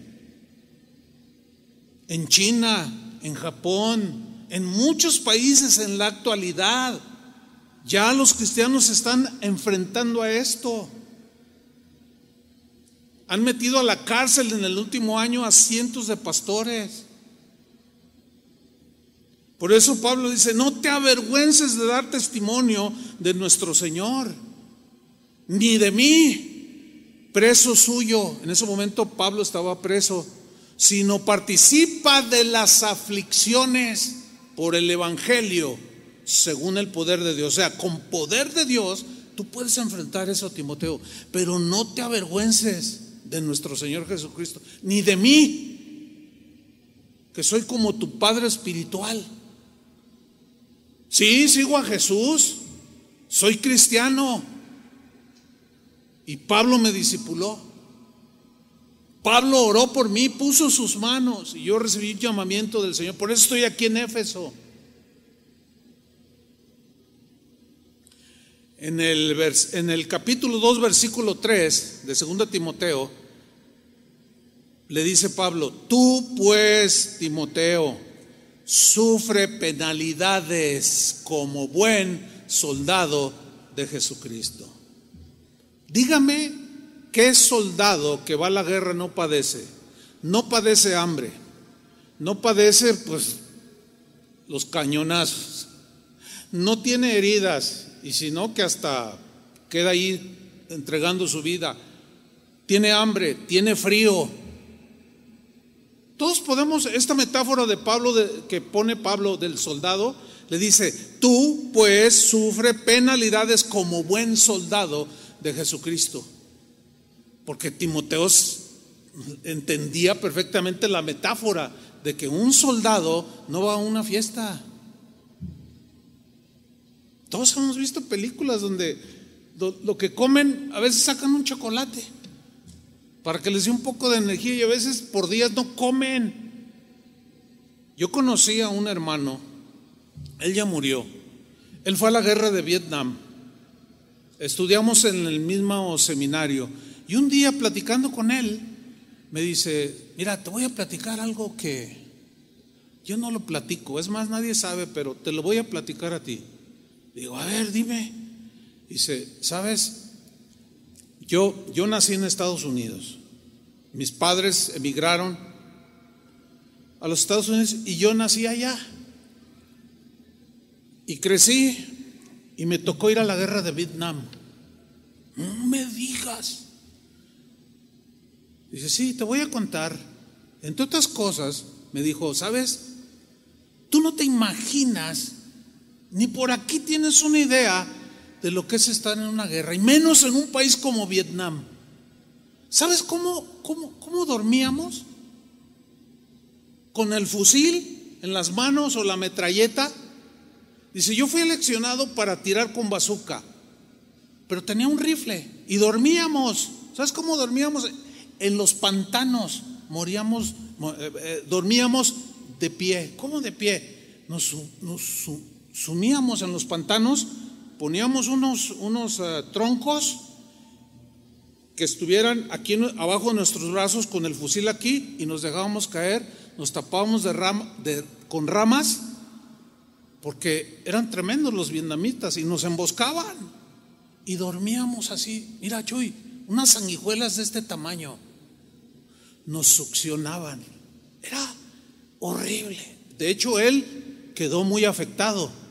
en China, en Japón, en muchos países en la actualidad. Ya los cristianos se están enfrentando a esto. Han metido a la cárcel en el último año a cientos de pastores. Por eso Pablo dice, no te avergüences de dar testimonio de nuestro Señor, ni de mí, preso suyo. En ese momento Pablo estaba preso, sino participa de las aflicciones por el Evangelio según el poder de Dios. O sea, con poder de Dios tú puedes enfrentar eso, Timoteo, pero no te avergüences de nuestro Señor Jesucristo, ni de mí, que soy como tu Padre espiritual. Sí, sigo a Jesús, soy cristiano. Y Pablo me discipuló. Pablo oró por mí, puso sus manos y yo recibí un llamamiento del Señor. Por eso estoy aquí en Éfeso. En el, en el capítulo 2, versículo 3 de 2 Timoteo, le dice Pablo, tú pues, Timoteo, sufre penalidades como buen soldado de Jesucristo. Dígame qué soldado que va a la guerra no padece. No padece hambre, no padece pues los cañonazos, no tiene heridas y sino que hasta queda ahí entregando su vida. Tiene hambre, tiene frío, todos podemos, esta metáfora de Pablo que pone Pablo del soldado, le dice, tú pues sufre penalidades como buen soldado de Jesucristo. Porque Timoteo entendía perfectamente la metáfora de que un soldado no va a una fiesta. Todos hemos visto películas donde lo que comen, a veces sacan un chocolate para que les dé un poco de energía y a veces por días no comen. Yo conocí a un hermano, él ya murió, él fue a la guerra de Vietnam, estudiamos en el mismo seminario y un día platicando con él me dice, mira, te voy a platicar algo que yo no lo platico, es más, nadie sabe, pero te lo voy a platicar a ti. Digo, a ver, dime. Dice, ¿sabes? Yo, yo nací en Estados Unidos. Mis padres emigraron a los Estados Unidos y yo nací allá. Y crecí y me tocó ir a la guerra de Vietnam. No me digas. Dice, sí, te voy a contar. Entre otras cosas, me dijo, ¿sabes? Tú no te imaginas, ni por aquí tienes una idea de lo que es estar en una guerra, y menos en un país como Vietnam. ¿Sabes cómo, cómo, cómo dormíamos? Con el fusil en las manos o la metralleta. Dice, yo fui eleccionado para tirar con bazooka, pero tenía un rifle y dormíamos. ¿Sabes cómo dormíamos? En los pantanos moríamos, eh, eh, dormíamos de pie. ¿Cómo de pie? Nos, sumíamos en los pantanos poníamos unos, unos eh, troncos que estuvieran aquí abajo de nuestros brazos con el fusil aquí y nos dejábamos caer, nos tapábamos de con ramas porque eran tremendos los vietnamitas y nos emboscaban y dormíamos así. Mira, Chuy, unas sanguijuelas de este tamaño nos succionaban. Era horrible. De hecho, él quedó muy afectado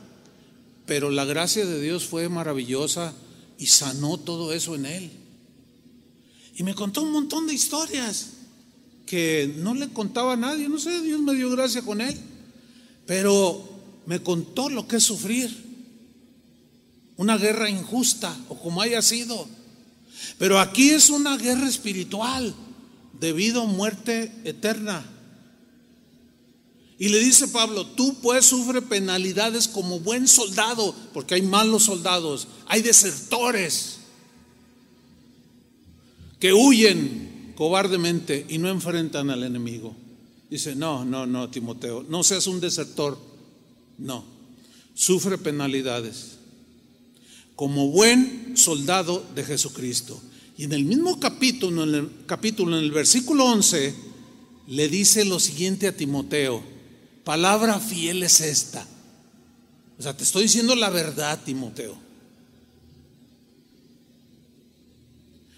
pero la gracia de Dios fue maravillosa y sanó todo eso en él. Y me contó un montón de historias que no le contaba a nadie, no sé, Dios me dio gracia con él, pero me contó lo que es sufrir una guerra injusta o como haya sido. Pero aquí es una guerra espiritual debido a muerte eterna. Y le dice Pablo, tú pues sufre penalidades como buen soldado, porque hay malos soldados, hay desertores que huyen cobardemente y no enfrentan al enemigo. Dice, no, no, no, Timoteo, no seas un desertor. No, sufre penalidades como buen soldado de Jesucristo. Y en el mismo capítulo, en el capítulo, en el versículo 11, le dice lo siguiente a Timoteo, palabra fiel es esta. O sea, te estoy diciendo la verdad, Timoteo.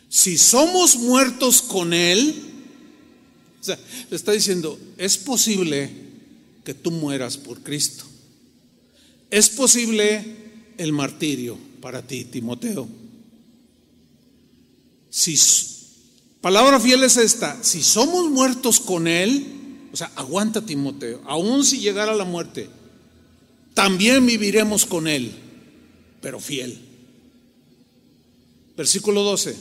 Si somos muertos con Él, o sea, le está diciendo, es posible que tú mueras por Cristo. Es posible el martirio para ti, Timoteo. Si palabra fiel es esta, si somos muertos con él, o sea, aguanta Timoteo, aun si llegara la muerte, también viviremos con él, pero fiel. Versículo 12.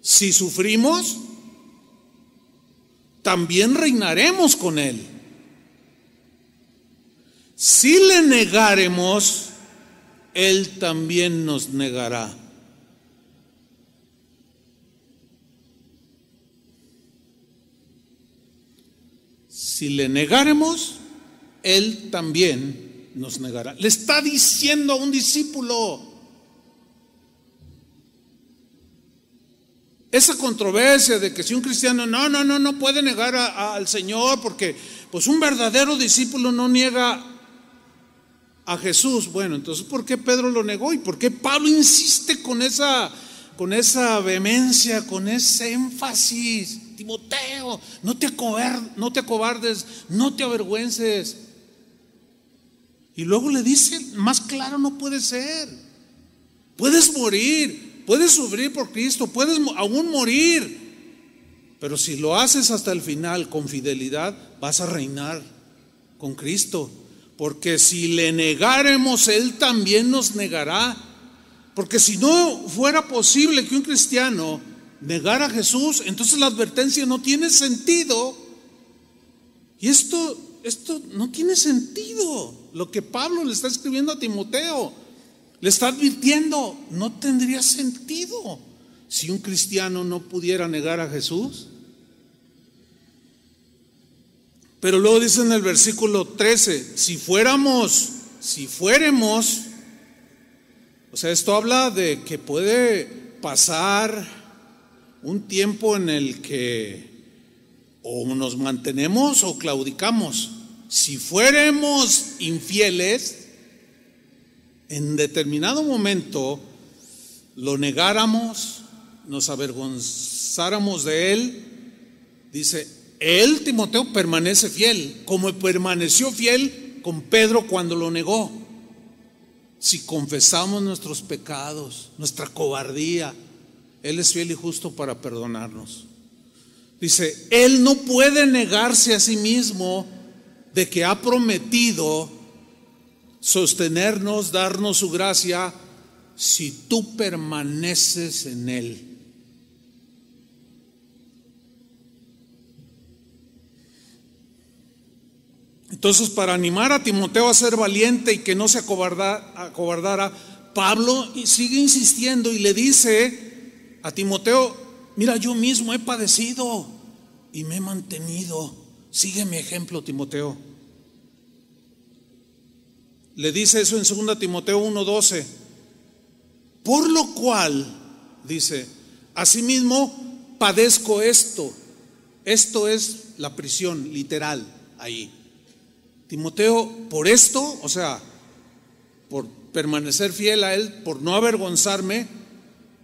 Si sufrimos, también reinaremos con Él. Si le negaremos, Él también nos negará. Si le negaremos, Él también nos negará. Le está diciendo a un discípulo, Esa controversia de que si un cristiano no, no, no, no puede negar al Señor porque pues un verdadero discípulo no niega a Jesús. Bueno, entonces ¿por qué Pedro lo negó y por qué Pablo insiste con esa con esa vehemencia, con ese énfasis? Timoteo, no te, acobardes, no te avergüences. Y luego le dice, más claro no puede ser. Puedes morir, Puedes sufrir por Cristo, puedes aún morir. Pero si lo haces hasta el final con fidelidad, vas a reinar con Cristo. Porque si le negaremos, Él también nos negará. Porque si no fuera posible que un cristiano negara a Jesús, entonces la advertencia no tiene sentido. Y esto, esto no tiene sentido. Lo que Pablo le está escribiendo a Timoteo. Le está advirtiendo, no tendría sentido si un cristiano no pudiera negar a Jesús. Pero luego dice en el versículo 13, si fuéramos, si fuéramos, o sea, esto habla de que puede pasar un tiempo en el que o nos mantenemos o claudicamos. Si fuéramos infieles, en determinado momento lo negáramos, nos avergonzáramos de él, dice, él, Timoteo, permanece fiel, como permaneció fiel con Pedro cuando lo negó. Si confesamos nuestros pecados, nuestra cobardía, Él es fiel y justo para perdonarnos. Dice, Él no puede negarse a sí mismo de que ha prometido sostenernos, darnos su gracia, si tú permaneces en Él. Entonces, para animar a Timoteo a ser valiente y que no se acobardara, Pablo sigue insistiendo y le dice a Timoteo, mira, yo mismo he padecido y me he mantenido. Sigue mi ejemplo, Timoteo. Le dice eso en 2 Timoteo 1:12. Por lo cual, dice, asimismo padezco esto. Esto es la prisión literal ahí. Timoteo, por esto, o sea, por permanecer fiel a Él, por no avergonzarme,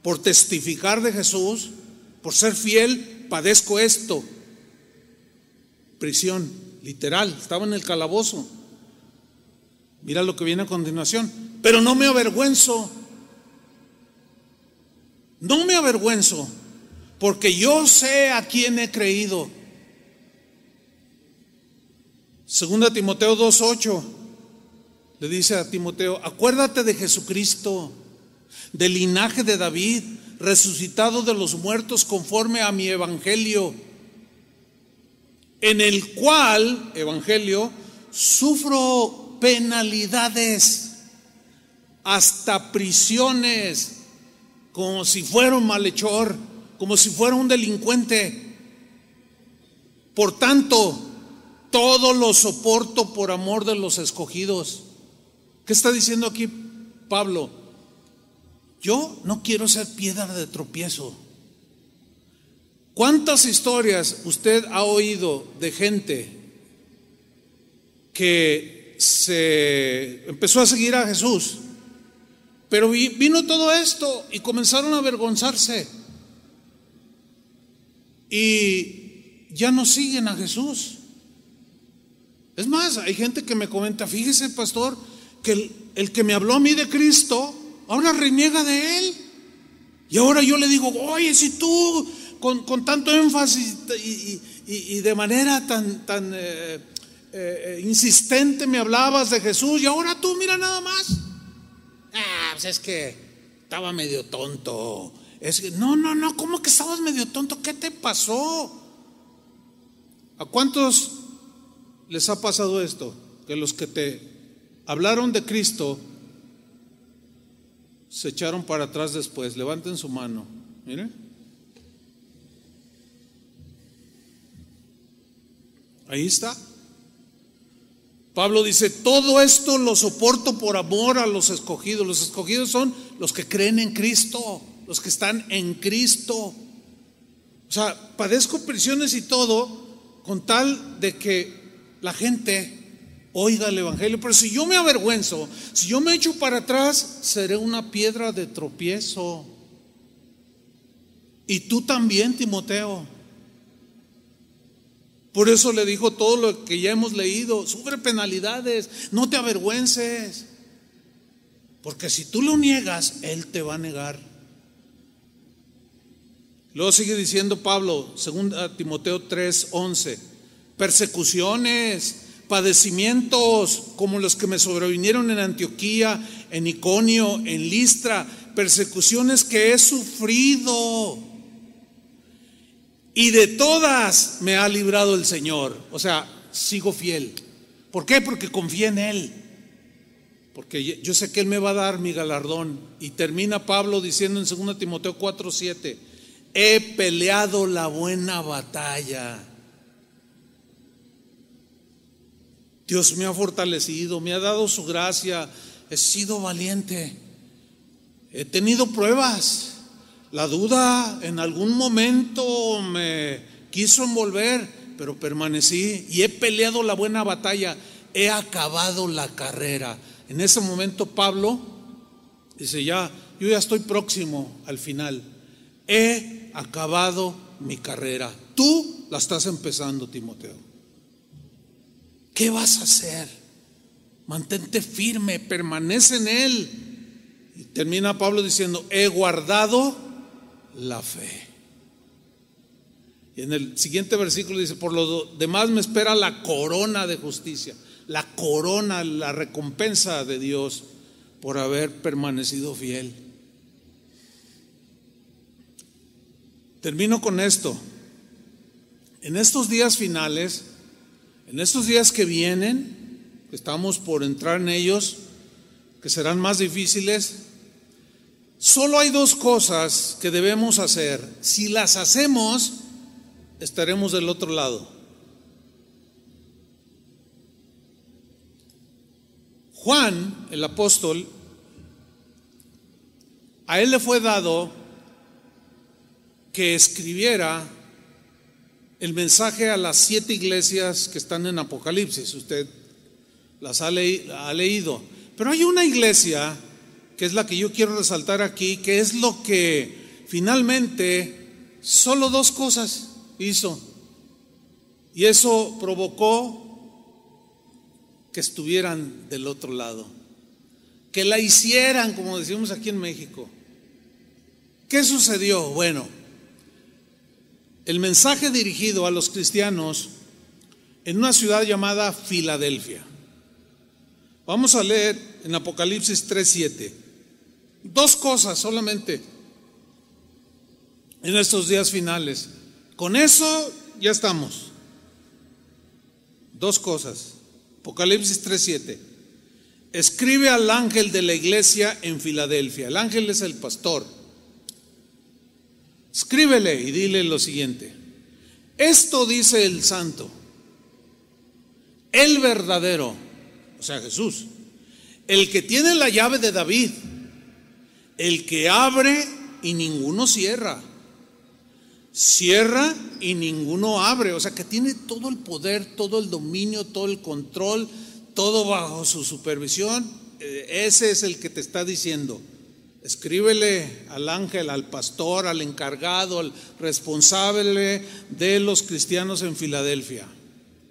por testificar de Jesús, por ser fiel, padezco esto. Prisión, literal, estaba en el calabozo. Mira lo que viene a continuación. Pero no me avergüenzo. No me avergüenzo. Porque yo sé a quién he creído. Segunda Timoteo 2.8 le dice a Timoteo, acuérdate de Jesucristo, del linaje de David, resucitado de los muertos conforme a mi evangelio, en el cual, evangelio, sufro penalidades, hasta prisiones, como si fuera un malhechor, como si fuera un delincuente. Por tanto, todo lo soporto por amor de los escogidos. ¿Qué está diciendo aquí Pablo? Yo no quiero ser piedra de tropiezo. ¿Cuántas historias usted ha oído de gente que se empezó a seguir a Jesús? Pero vino todo esto y comenzaron a avergonzarse. Y ya no siguen a Jesús. Es más, hay gente que me comenta, fíjese pastor, que el, que me habló a mí de Cristo, ahora reniega de él. Y ahora yo le digo, oye, si tú con, tanto énfasis y, de manera tan, tan eh, eh, insistente me hablabas de Jesús y ahora tú mira nada más. Ah, pues es que estaba medio tonto. Es que, no, no, no, ¿cómo que estabas medio tonto? ¿Qué te pasó? ¿A cuántos les ha pasado esto? Que los que te hablaron de Cristo se echaron para atrás después. Levanten su mano. Miren. Ahí está. Pablo dice, todo esto lo soporto por amor a los escogidos. Los escogidos son los que creen en Cristo, los que están en Cristo. O sea, padezco prisiones y todo con tal de que la gente oiga el Evangelio. Pero si yo me avergüenzo, si yo me echo para atrás, seré una piedra de tropiezo. Y tú también, Timoteo. Por eso le dijo todo lo que ya hemos leído, sufre penalidades, no te avergüences. Porque si tú lo niegas, Él te va a negar. Luego sigue diciendo Pablo, 2 Timoteo 3, 11, persecuciones, padecimientos como los que me sobrevinieron en Antioquía, en Iconio, en Listra, persecuciones que he sufrido y de todas me ha librado el Señor. O sea, sigo fiel. ¿Por qué? Porque confío en Él. Porque yo sé que Él me va a dar mi galardón. Y termina Pablo diciendo en 2 Timoteo 4, 7, he peleado la buena batalla. Dios me ha fortalecido, me ha dado su gracia, he sido valiente, he tenido pruebas, la duda en algún momento me quiso envolver, pero permanecí y he peleado la buena batalla, he acabado la carrera. En ese momento Pablo dice, ya, yo ya estoy próximo al final. He acabado mi carrera. Tú la estás empezando, Timoteo. ¿Qué vas a hacer? Mantente firme, permanece en él. Y termina Pablo diciendo, he guardado la fe. Y en el siguiente versículo dice, por lo demás me espera la corona de justicia, la corona, la recompensa de Dios por haber permanecido fiel. Termino con esto. En estos días finales, en estos días que vienen, estamos por entrar en ellos, que serán más difíciles, Solo hay dos cosas que debemos hacer. Si las hacemos, estaremos del otro lado. Juan, el apóstol, a él le fue dado que escribiera el mensaje a las siete iglesias que están en Apocalipsis. Usted las ha, leído. Pero hay una iglesia que es la que yo quiero resaltar aquí, que es lo que finalmente solo dos cosas hizo. Y eso provocó que estuvieran del otro lado, que la hicieran, como decimos aquí en México. ¿Qué sucedió? Bueno, el mensaje dirigido a los cristianos en una ciudad llamada Filadelfia. Vamos a leer en Apocalipsis 3:7. Dos cosas solamente en estos días finales. Con eso ya estamos. Dos cosas. Apocalipsis 3:7. Escribe al ángel de la iglesia en Filadelfia. El ángel es el pastor. Escríbele y dile lo siguiente. Esto dice el santo, el verdadero, o sea Jesús, el que tiene la llave de David el que abre y ninguno cierra, cierra y ninguno abre. O sea que tiene todo el poder, todo el dominio, todo el control, todo bajo su supervisión. Eh, ese es el que te está diciendo. Escríbele al ángel, al pastor, al encargado, al responsable de los cristianos en Filadelfia.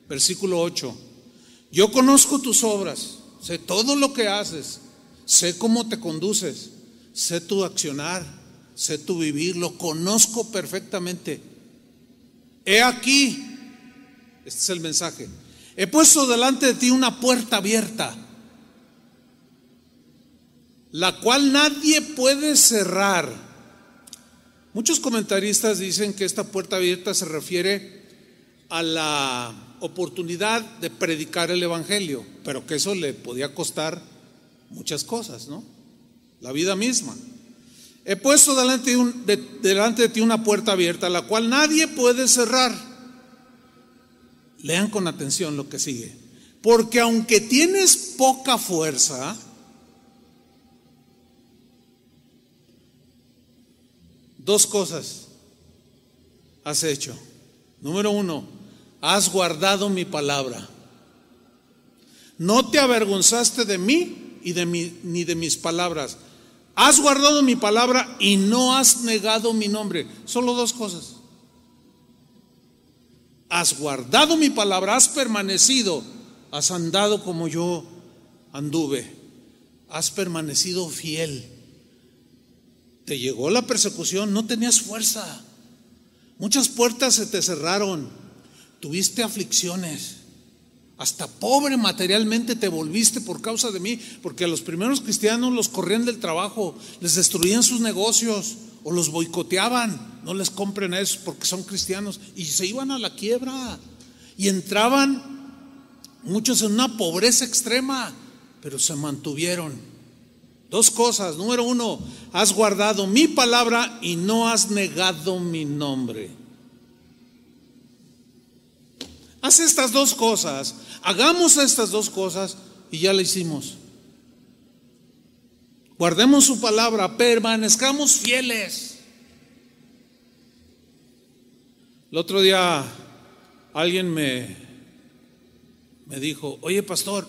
Versículo 8. Yo conozco tus obras, sé todo lo que haces, sé cómo te conduces, sé tu accionar, sé tu vivir, lo conozco perfectamente. He aquí, este es el mensaje, he puesto delante de ti una puerta abierta la cual nadie puede cerrar. Muchos comentaristas dicen que esta puerta abierta se refiere a la oportunidad de predicar el Evangelio, pero que eso le podía costar muchas cosas, ¿no? La vida misma. He puesto delante de, ti una puerta abierta, la cual nadie puede cerrar. Lean con atención lo que sigue. Porque aunque tienes poca fuerza, Dos cosas has hecho. Número uno, has guardado mi palabra. No te avergonzaste de mí y de mi, ni de mis palabras. Has guardado mi palabra y no has negado mi nombre. Solo dos cosas. Has guardado mi palabra, has permanecido, has andado como yo anduve, has permanecido fiel. Te llegó la persecución, no tenías fuerza. Muchas puertas se te cerraron. Tuviste aflicciones. Hasta pobre materialmente te volviste por causa de mí, porque a los primeros cristianos los corrían del trabajo, les destruían sus negocios o los boicoteaban. No les compren eso porque son cristianos y se iban a la quiebra y entraban muchos en una pobreza extrema, pero se mantuvieron. Dos cosas. Número uno, has guardado mi palabra y no has negado mi nombre. Haz estas dos cosas. Hagamos estas dos cosas y ya la hicimos. Guardemos su palabra, permanezcamos fieles. El otro día alguien me, me dijo, oye pastor,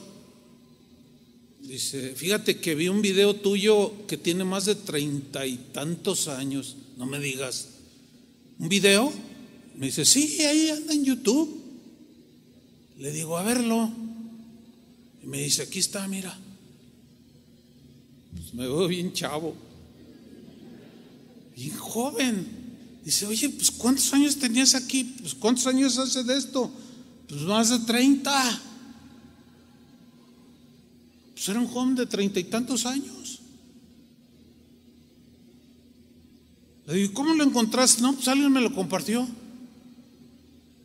Dice, fíjate que vi un video tuyo que tiene más de treinta y tantos años. No me digas. ¿Un video? Me dice, sí, ahí anda en YouTube. Le digo, a verlo. Y me dice, aquí está, mira. Pues me veo bien chavo. Bien joven. Dice, oye, pues ¿cuántos años tenías aquí? Pues ¿cuántos años hace de esto? Pues más de treinta. Pues era un joven de treinta y tantos años. Le digo, ¿cómo lo encontraste? No, pues alguien me lo compartió.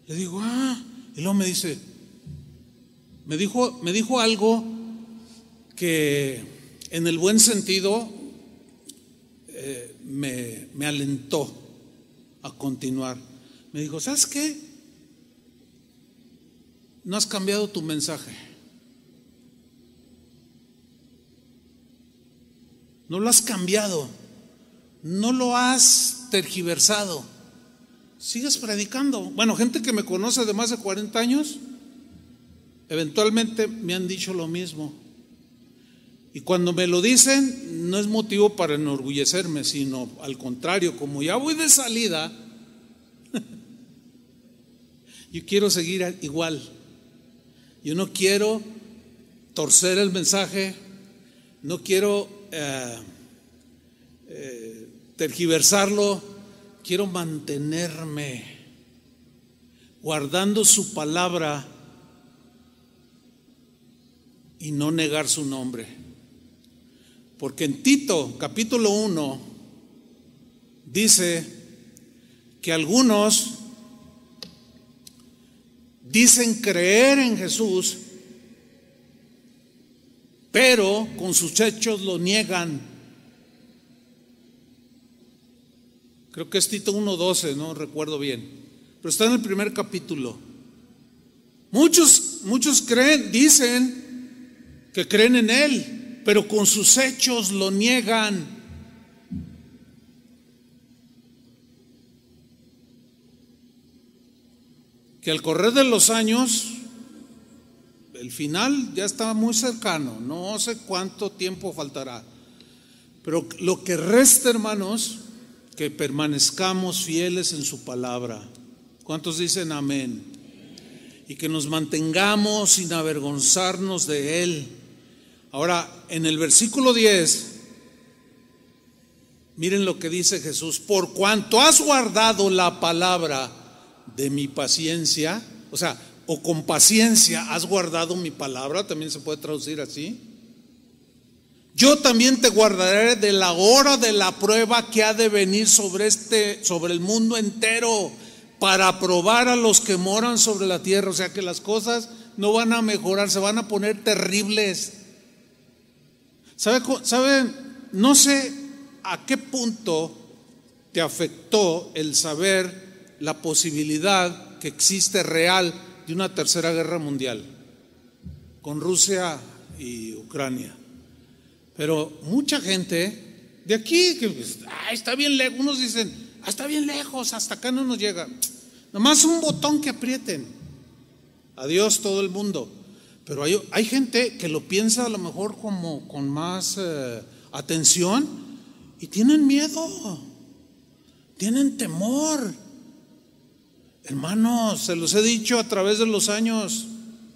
Le digo, ah, y luego me dice, me dijo, me dijo algo que en el buen sentido eh, me, me alentó a continuar. Me dijo, ¿sabes qué? No has cambiado tu mensaje. No lo has cambiado. No lo has tergiversado. Sigues predicando. Bueno, gente que me conoce de más de 40 años, eventualmente me han dicho lo mismo. Y cuando me lo dicen, no es motivo para enorgullecerme, sino al contrario, como ya voy de salida, yo quiero seguir igual. Yo no quiero torcer el mensaje, no quiero eh, eh, tergiversarlo, quiero mantenerme guardando su palabra y no negar su nombre. Porque en Tito capítulo 1 dice que algunos dicen creer en Jesús, pero con sus hechos lo niegan. Creo que es Tito 1.12, no recuerdo bien, pero está en el primer capítulo. Muchos, muchos creen, dicen que creen en Él, pero con sus hechos lo niegan. que al correr de los años, el final ya está muy cercano, no sé cuánto tiempo faltará, pero lo que resta, hermanos, que permanezcamos fieles en su palabra. ¿Cuántos dicen amén? Y que nos mantengamos sin avergonzarnos de Él. Ahora, en el versículo 10, miren lo que dice Jesús, por cuanto has guardado la palabra de mi paciencia, o sea, o con paciencia has guardado mi palabra, también se puede traducir así. Yo también te guardaré de la hora de la prueba que ha de venir sobre este sobre el mundo entero para probar a los que moran sobre la tierra, o sea que las cosas no van a mejorar, se van a poner terribles. ¿Sabe, saben? No sé a qué punto te afectó el saber la posibilidad que existe real de una tercera guerra mundial con Rusia y Ucrania. Pero mucha gente de aquí, que pues, está bien lejos, unos dicen, ah, está bien lejos, hasta acá no nos llega. Nomás un botón que aprieten. Adiós todo el mundo. Pero hay, hay gente que lo piensa a lo mejor como con más eh, atención y tienen miedo, tienen temor. Hermanos, se los he dicho a través de los años.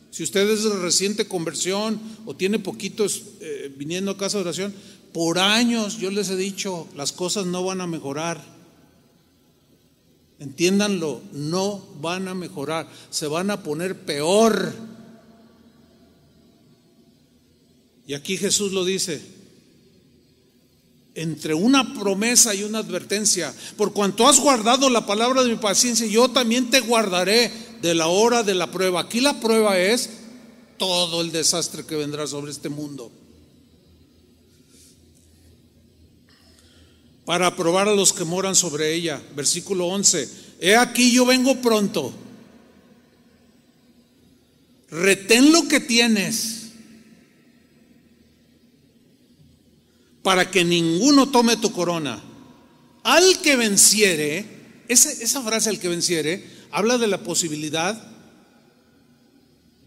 Si usted es de reciente conversión o tiene poquitos eh, viniendo a casa de oración, por años yo les he dicho, las cosas no van a mejorar. Entiéndanlo, no van a mejorar, se van a poner peor. Y aquí Jesús lo dice, entre una promesa y una advertencia, por cuanto has guardado la palabra de mi paciencia, yo también te guardaré de la hora de la prueba. Aquí la prueba es todo el desastre que vendrá sobre este mundo. Para probar a los que moran sobre ella. Versículo 11. He aquí yo vengo pronto. Retén lo que tienes para que ninguno tome tu corona. Al que venciere, esa, frase al que venciere, habla de la posibilidad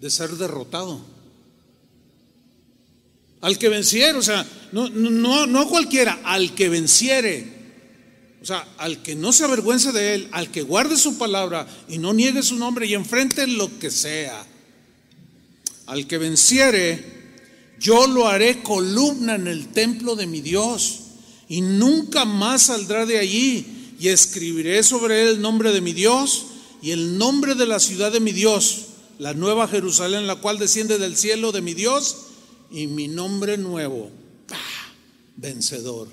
de ser derrotado. Al que venciere, o sea, no, no, no a cualquiera, al que venciere. O sea, al que no se avergüence de él, al que guarde su palabra y no niegue su nombre y enfrente lo que sea. Al que venciere, yo lo haré columna en el templo de mi Dios y nunca más saldrá de allí y escribiré sobre él el nombre de mi Dios y el nombre de la ciudad de mi Dios, la nueva Jerusalén, la cual desciende del cielo de mi Dios y mi nombre nuevo, vencedor.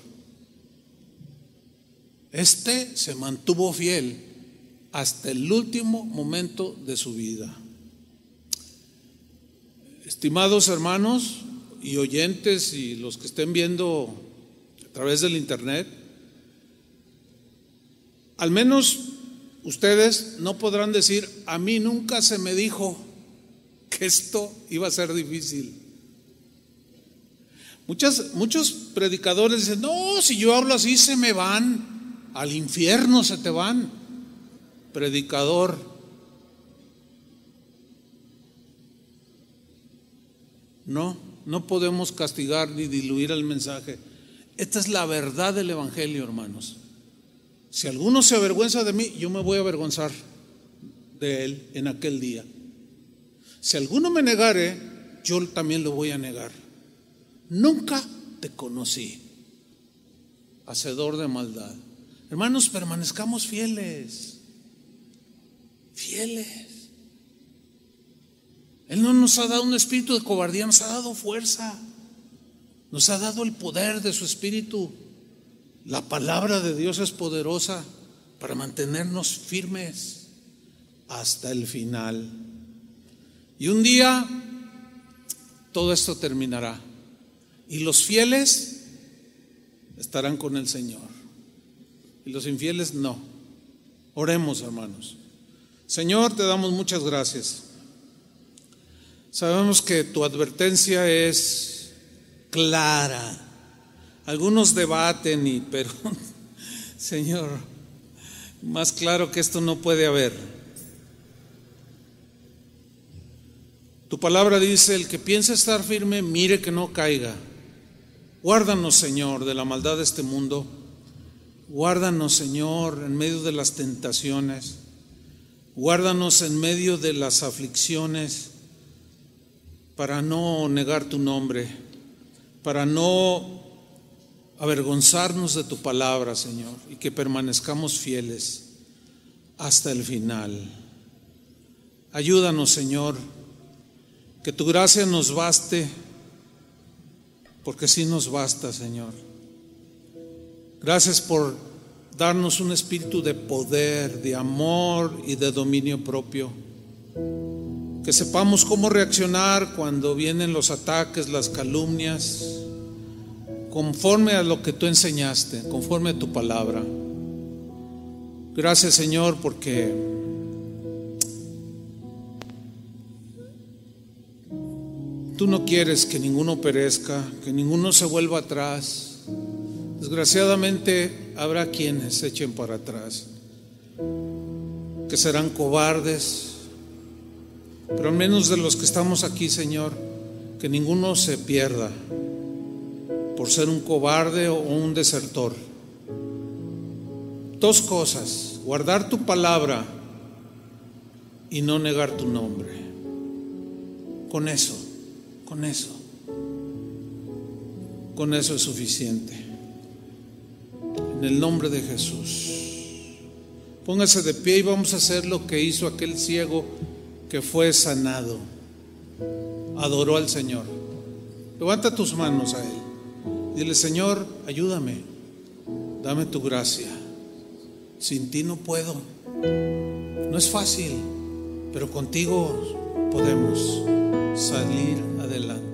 Este se mantuvo fiel hasta el último momento de su vida. Estimados hermanos, y oyentes y los que estén viendo a través del internet, al menos ustedes no podrán decir, a mí nunca se me dijo que esto iba a ser difícil. Muchas, muchos predicadores dicen, no, si yo hablo así se me van, al infierno se te van. Predicador, no. No podemos castigar ni diluir el mensaje. Esta es la verdad del Evangelio, hermanos. Si alguno se avergüenza de mí, yo me voy a avergonzar de él en aquel día. Si alguno me negare, yo también lo voy a negar. Nunca te conocí, hacedor de maldad. Hermanos, permanezcamos fieles, fieles. Él no nos ha dado un espíritu de cobardía, nos ha dado fuerza. Nos ha dado el poder de su espíritu. La palabra de Dios es poderosa para mantenernos firmes hasta el final. Y un día todo esto terminará. Y los fieles estarán con el Señor. Y los infieles no. Oremos, hermanos. Señor, te damos muchas gracias. Sabemos que tu advertencia es clara. Algunos debaten y pero Señor, más claro que esto no puede haber. Tu palabra dice, el que piensa estar firme, mire que no caiga. Guárdanos, Señor, de la maldad de este mundo. Guárdanos, Señor, en medio de las tentaciones. Guárdanos en medio de las aflicciones para no negar tu nombre, para no avergonzarnos de tu palabra, Señor, y que permanezcamos fieles hasta el final. Ayúdanos, Señor, que tu gracia nos baste, porque sí nos basta, Señor. Gracias por darnos un espíritu de poder, de amor y de dominio propio. Que sepamos cómo reaccionar cuando vienen los ataques, las calumnias, conforme a lo que tú enseñaste, conforme a tu palabra. Gracias Señor porque tú no quieres que ninguno perezca, que ninguno se vuelva atrás. Desgraciadamente habrá quienes se echen para atrás, que serán cobardes, pero al menos de los que estamos aquí, Señor, que ninguno se pierda por ser un cobarde o un desertor. Dos cosas, guardar tu palabra y no negar tu nombre. Con eso, con eso, con eso es suficiente. En el nombre de Jesús. Póngase de pie y vamos a hacer lo que hizo aquel ciego que fue sanado. Adoró al Señor. Levanta tus manos a Él. Dile, Señor, ayúdame. Dame tu gracia. Sin ti no puedo. No es fácil, pero contigo podemos salir adelante.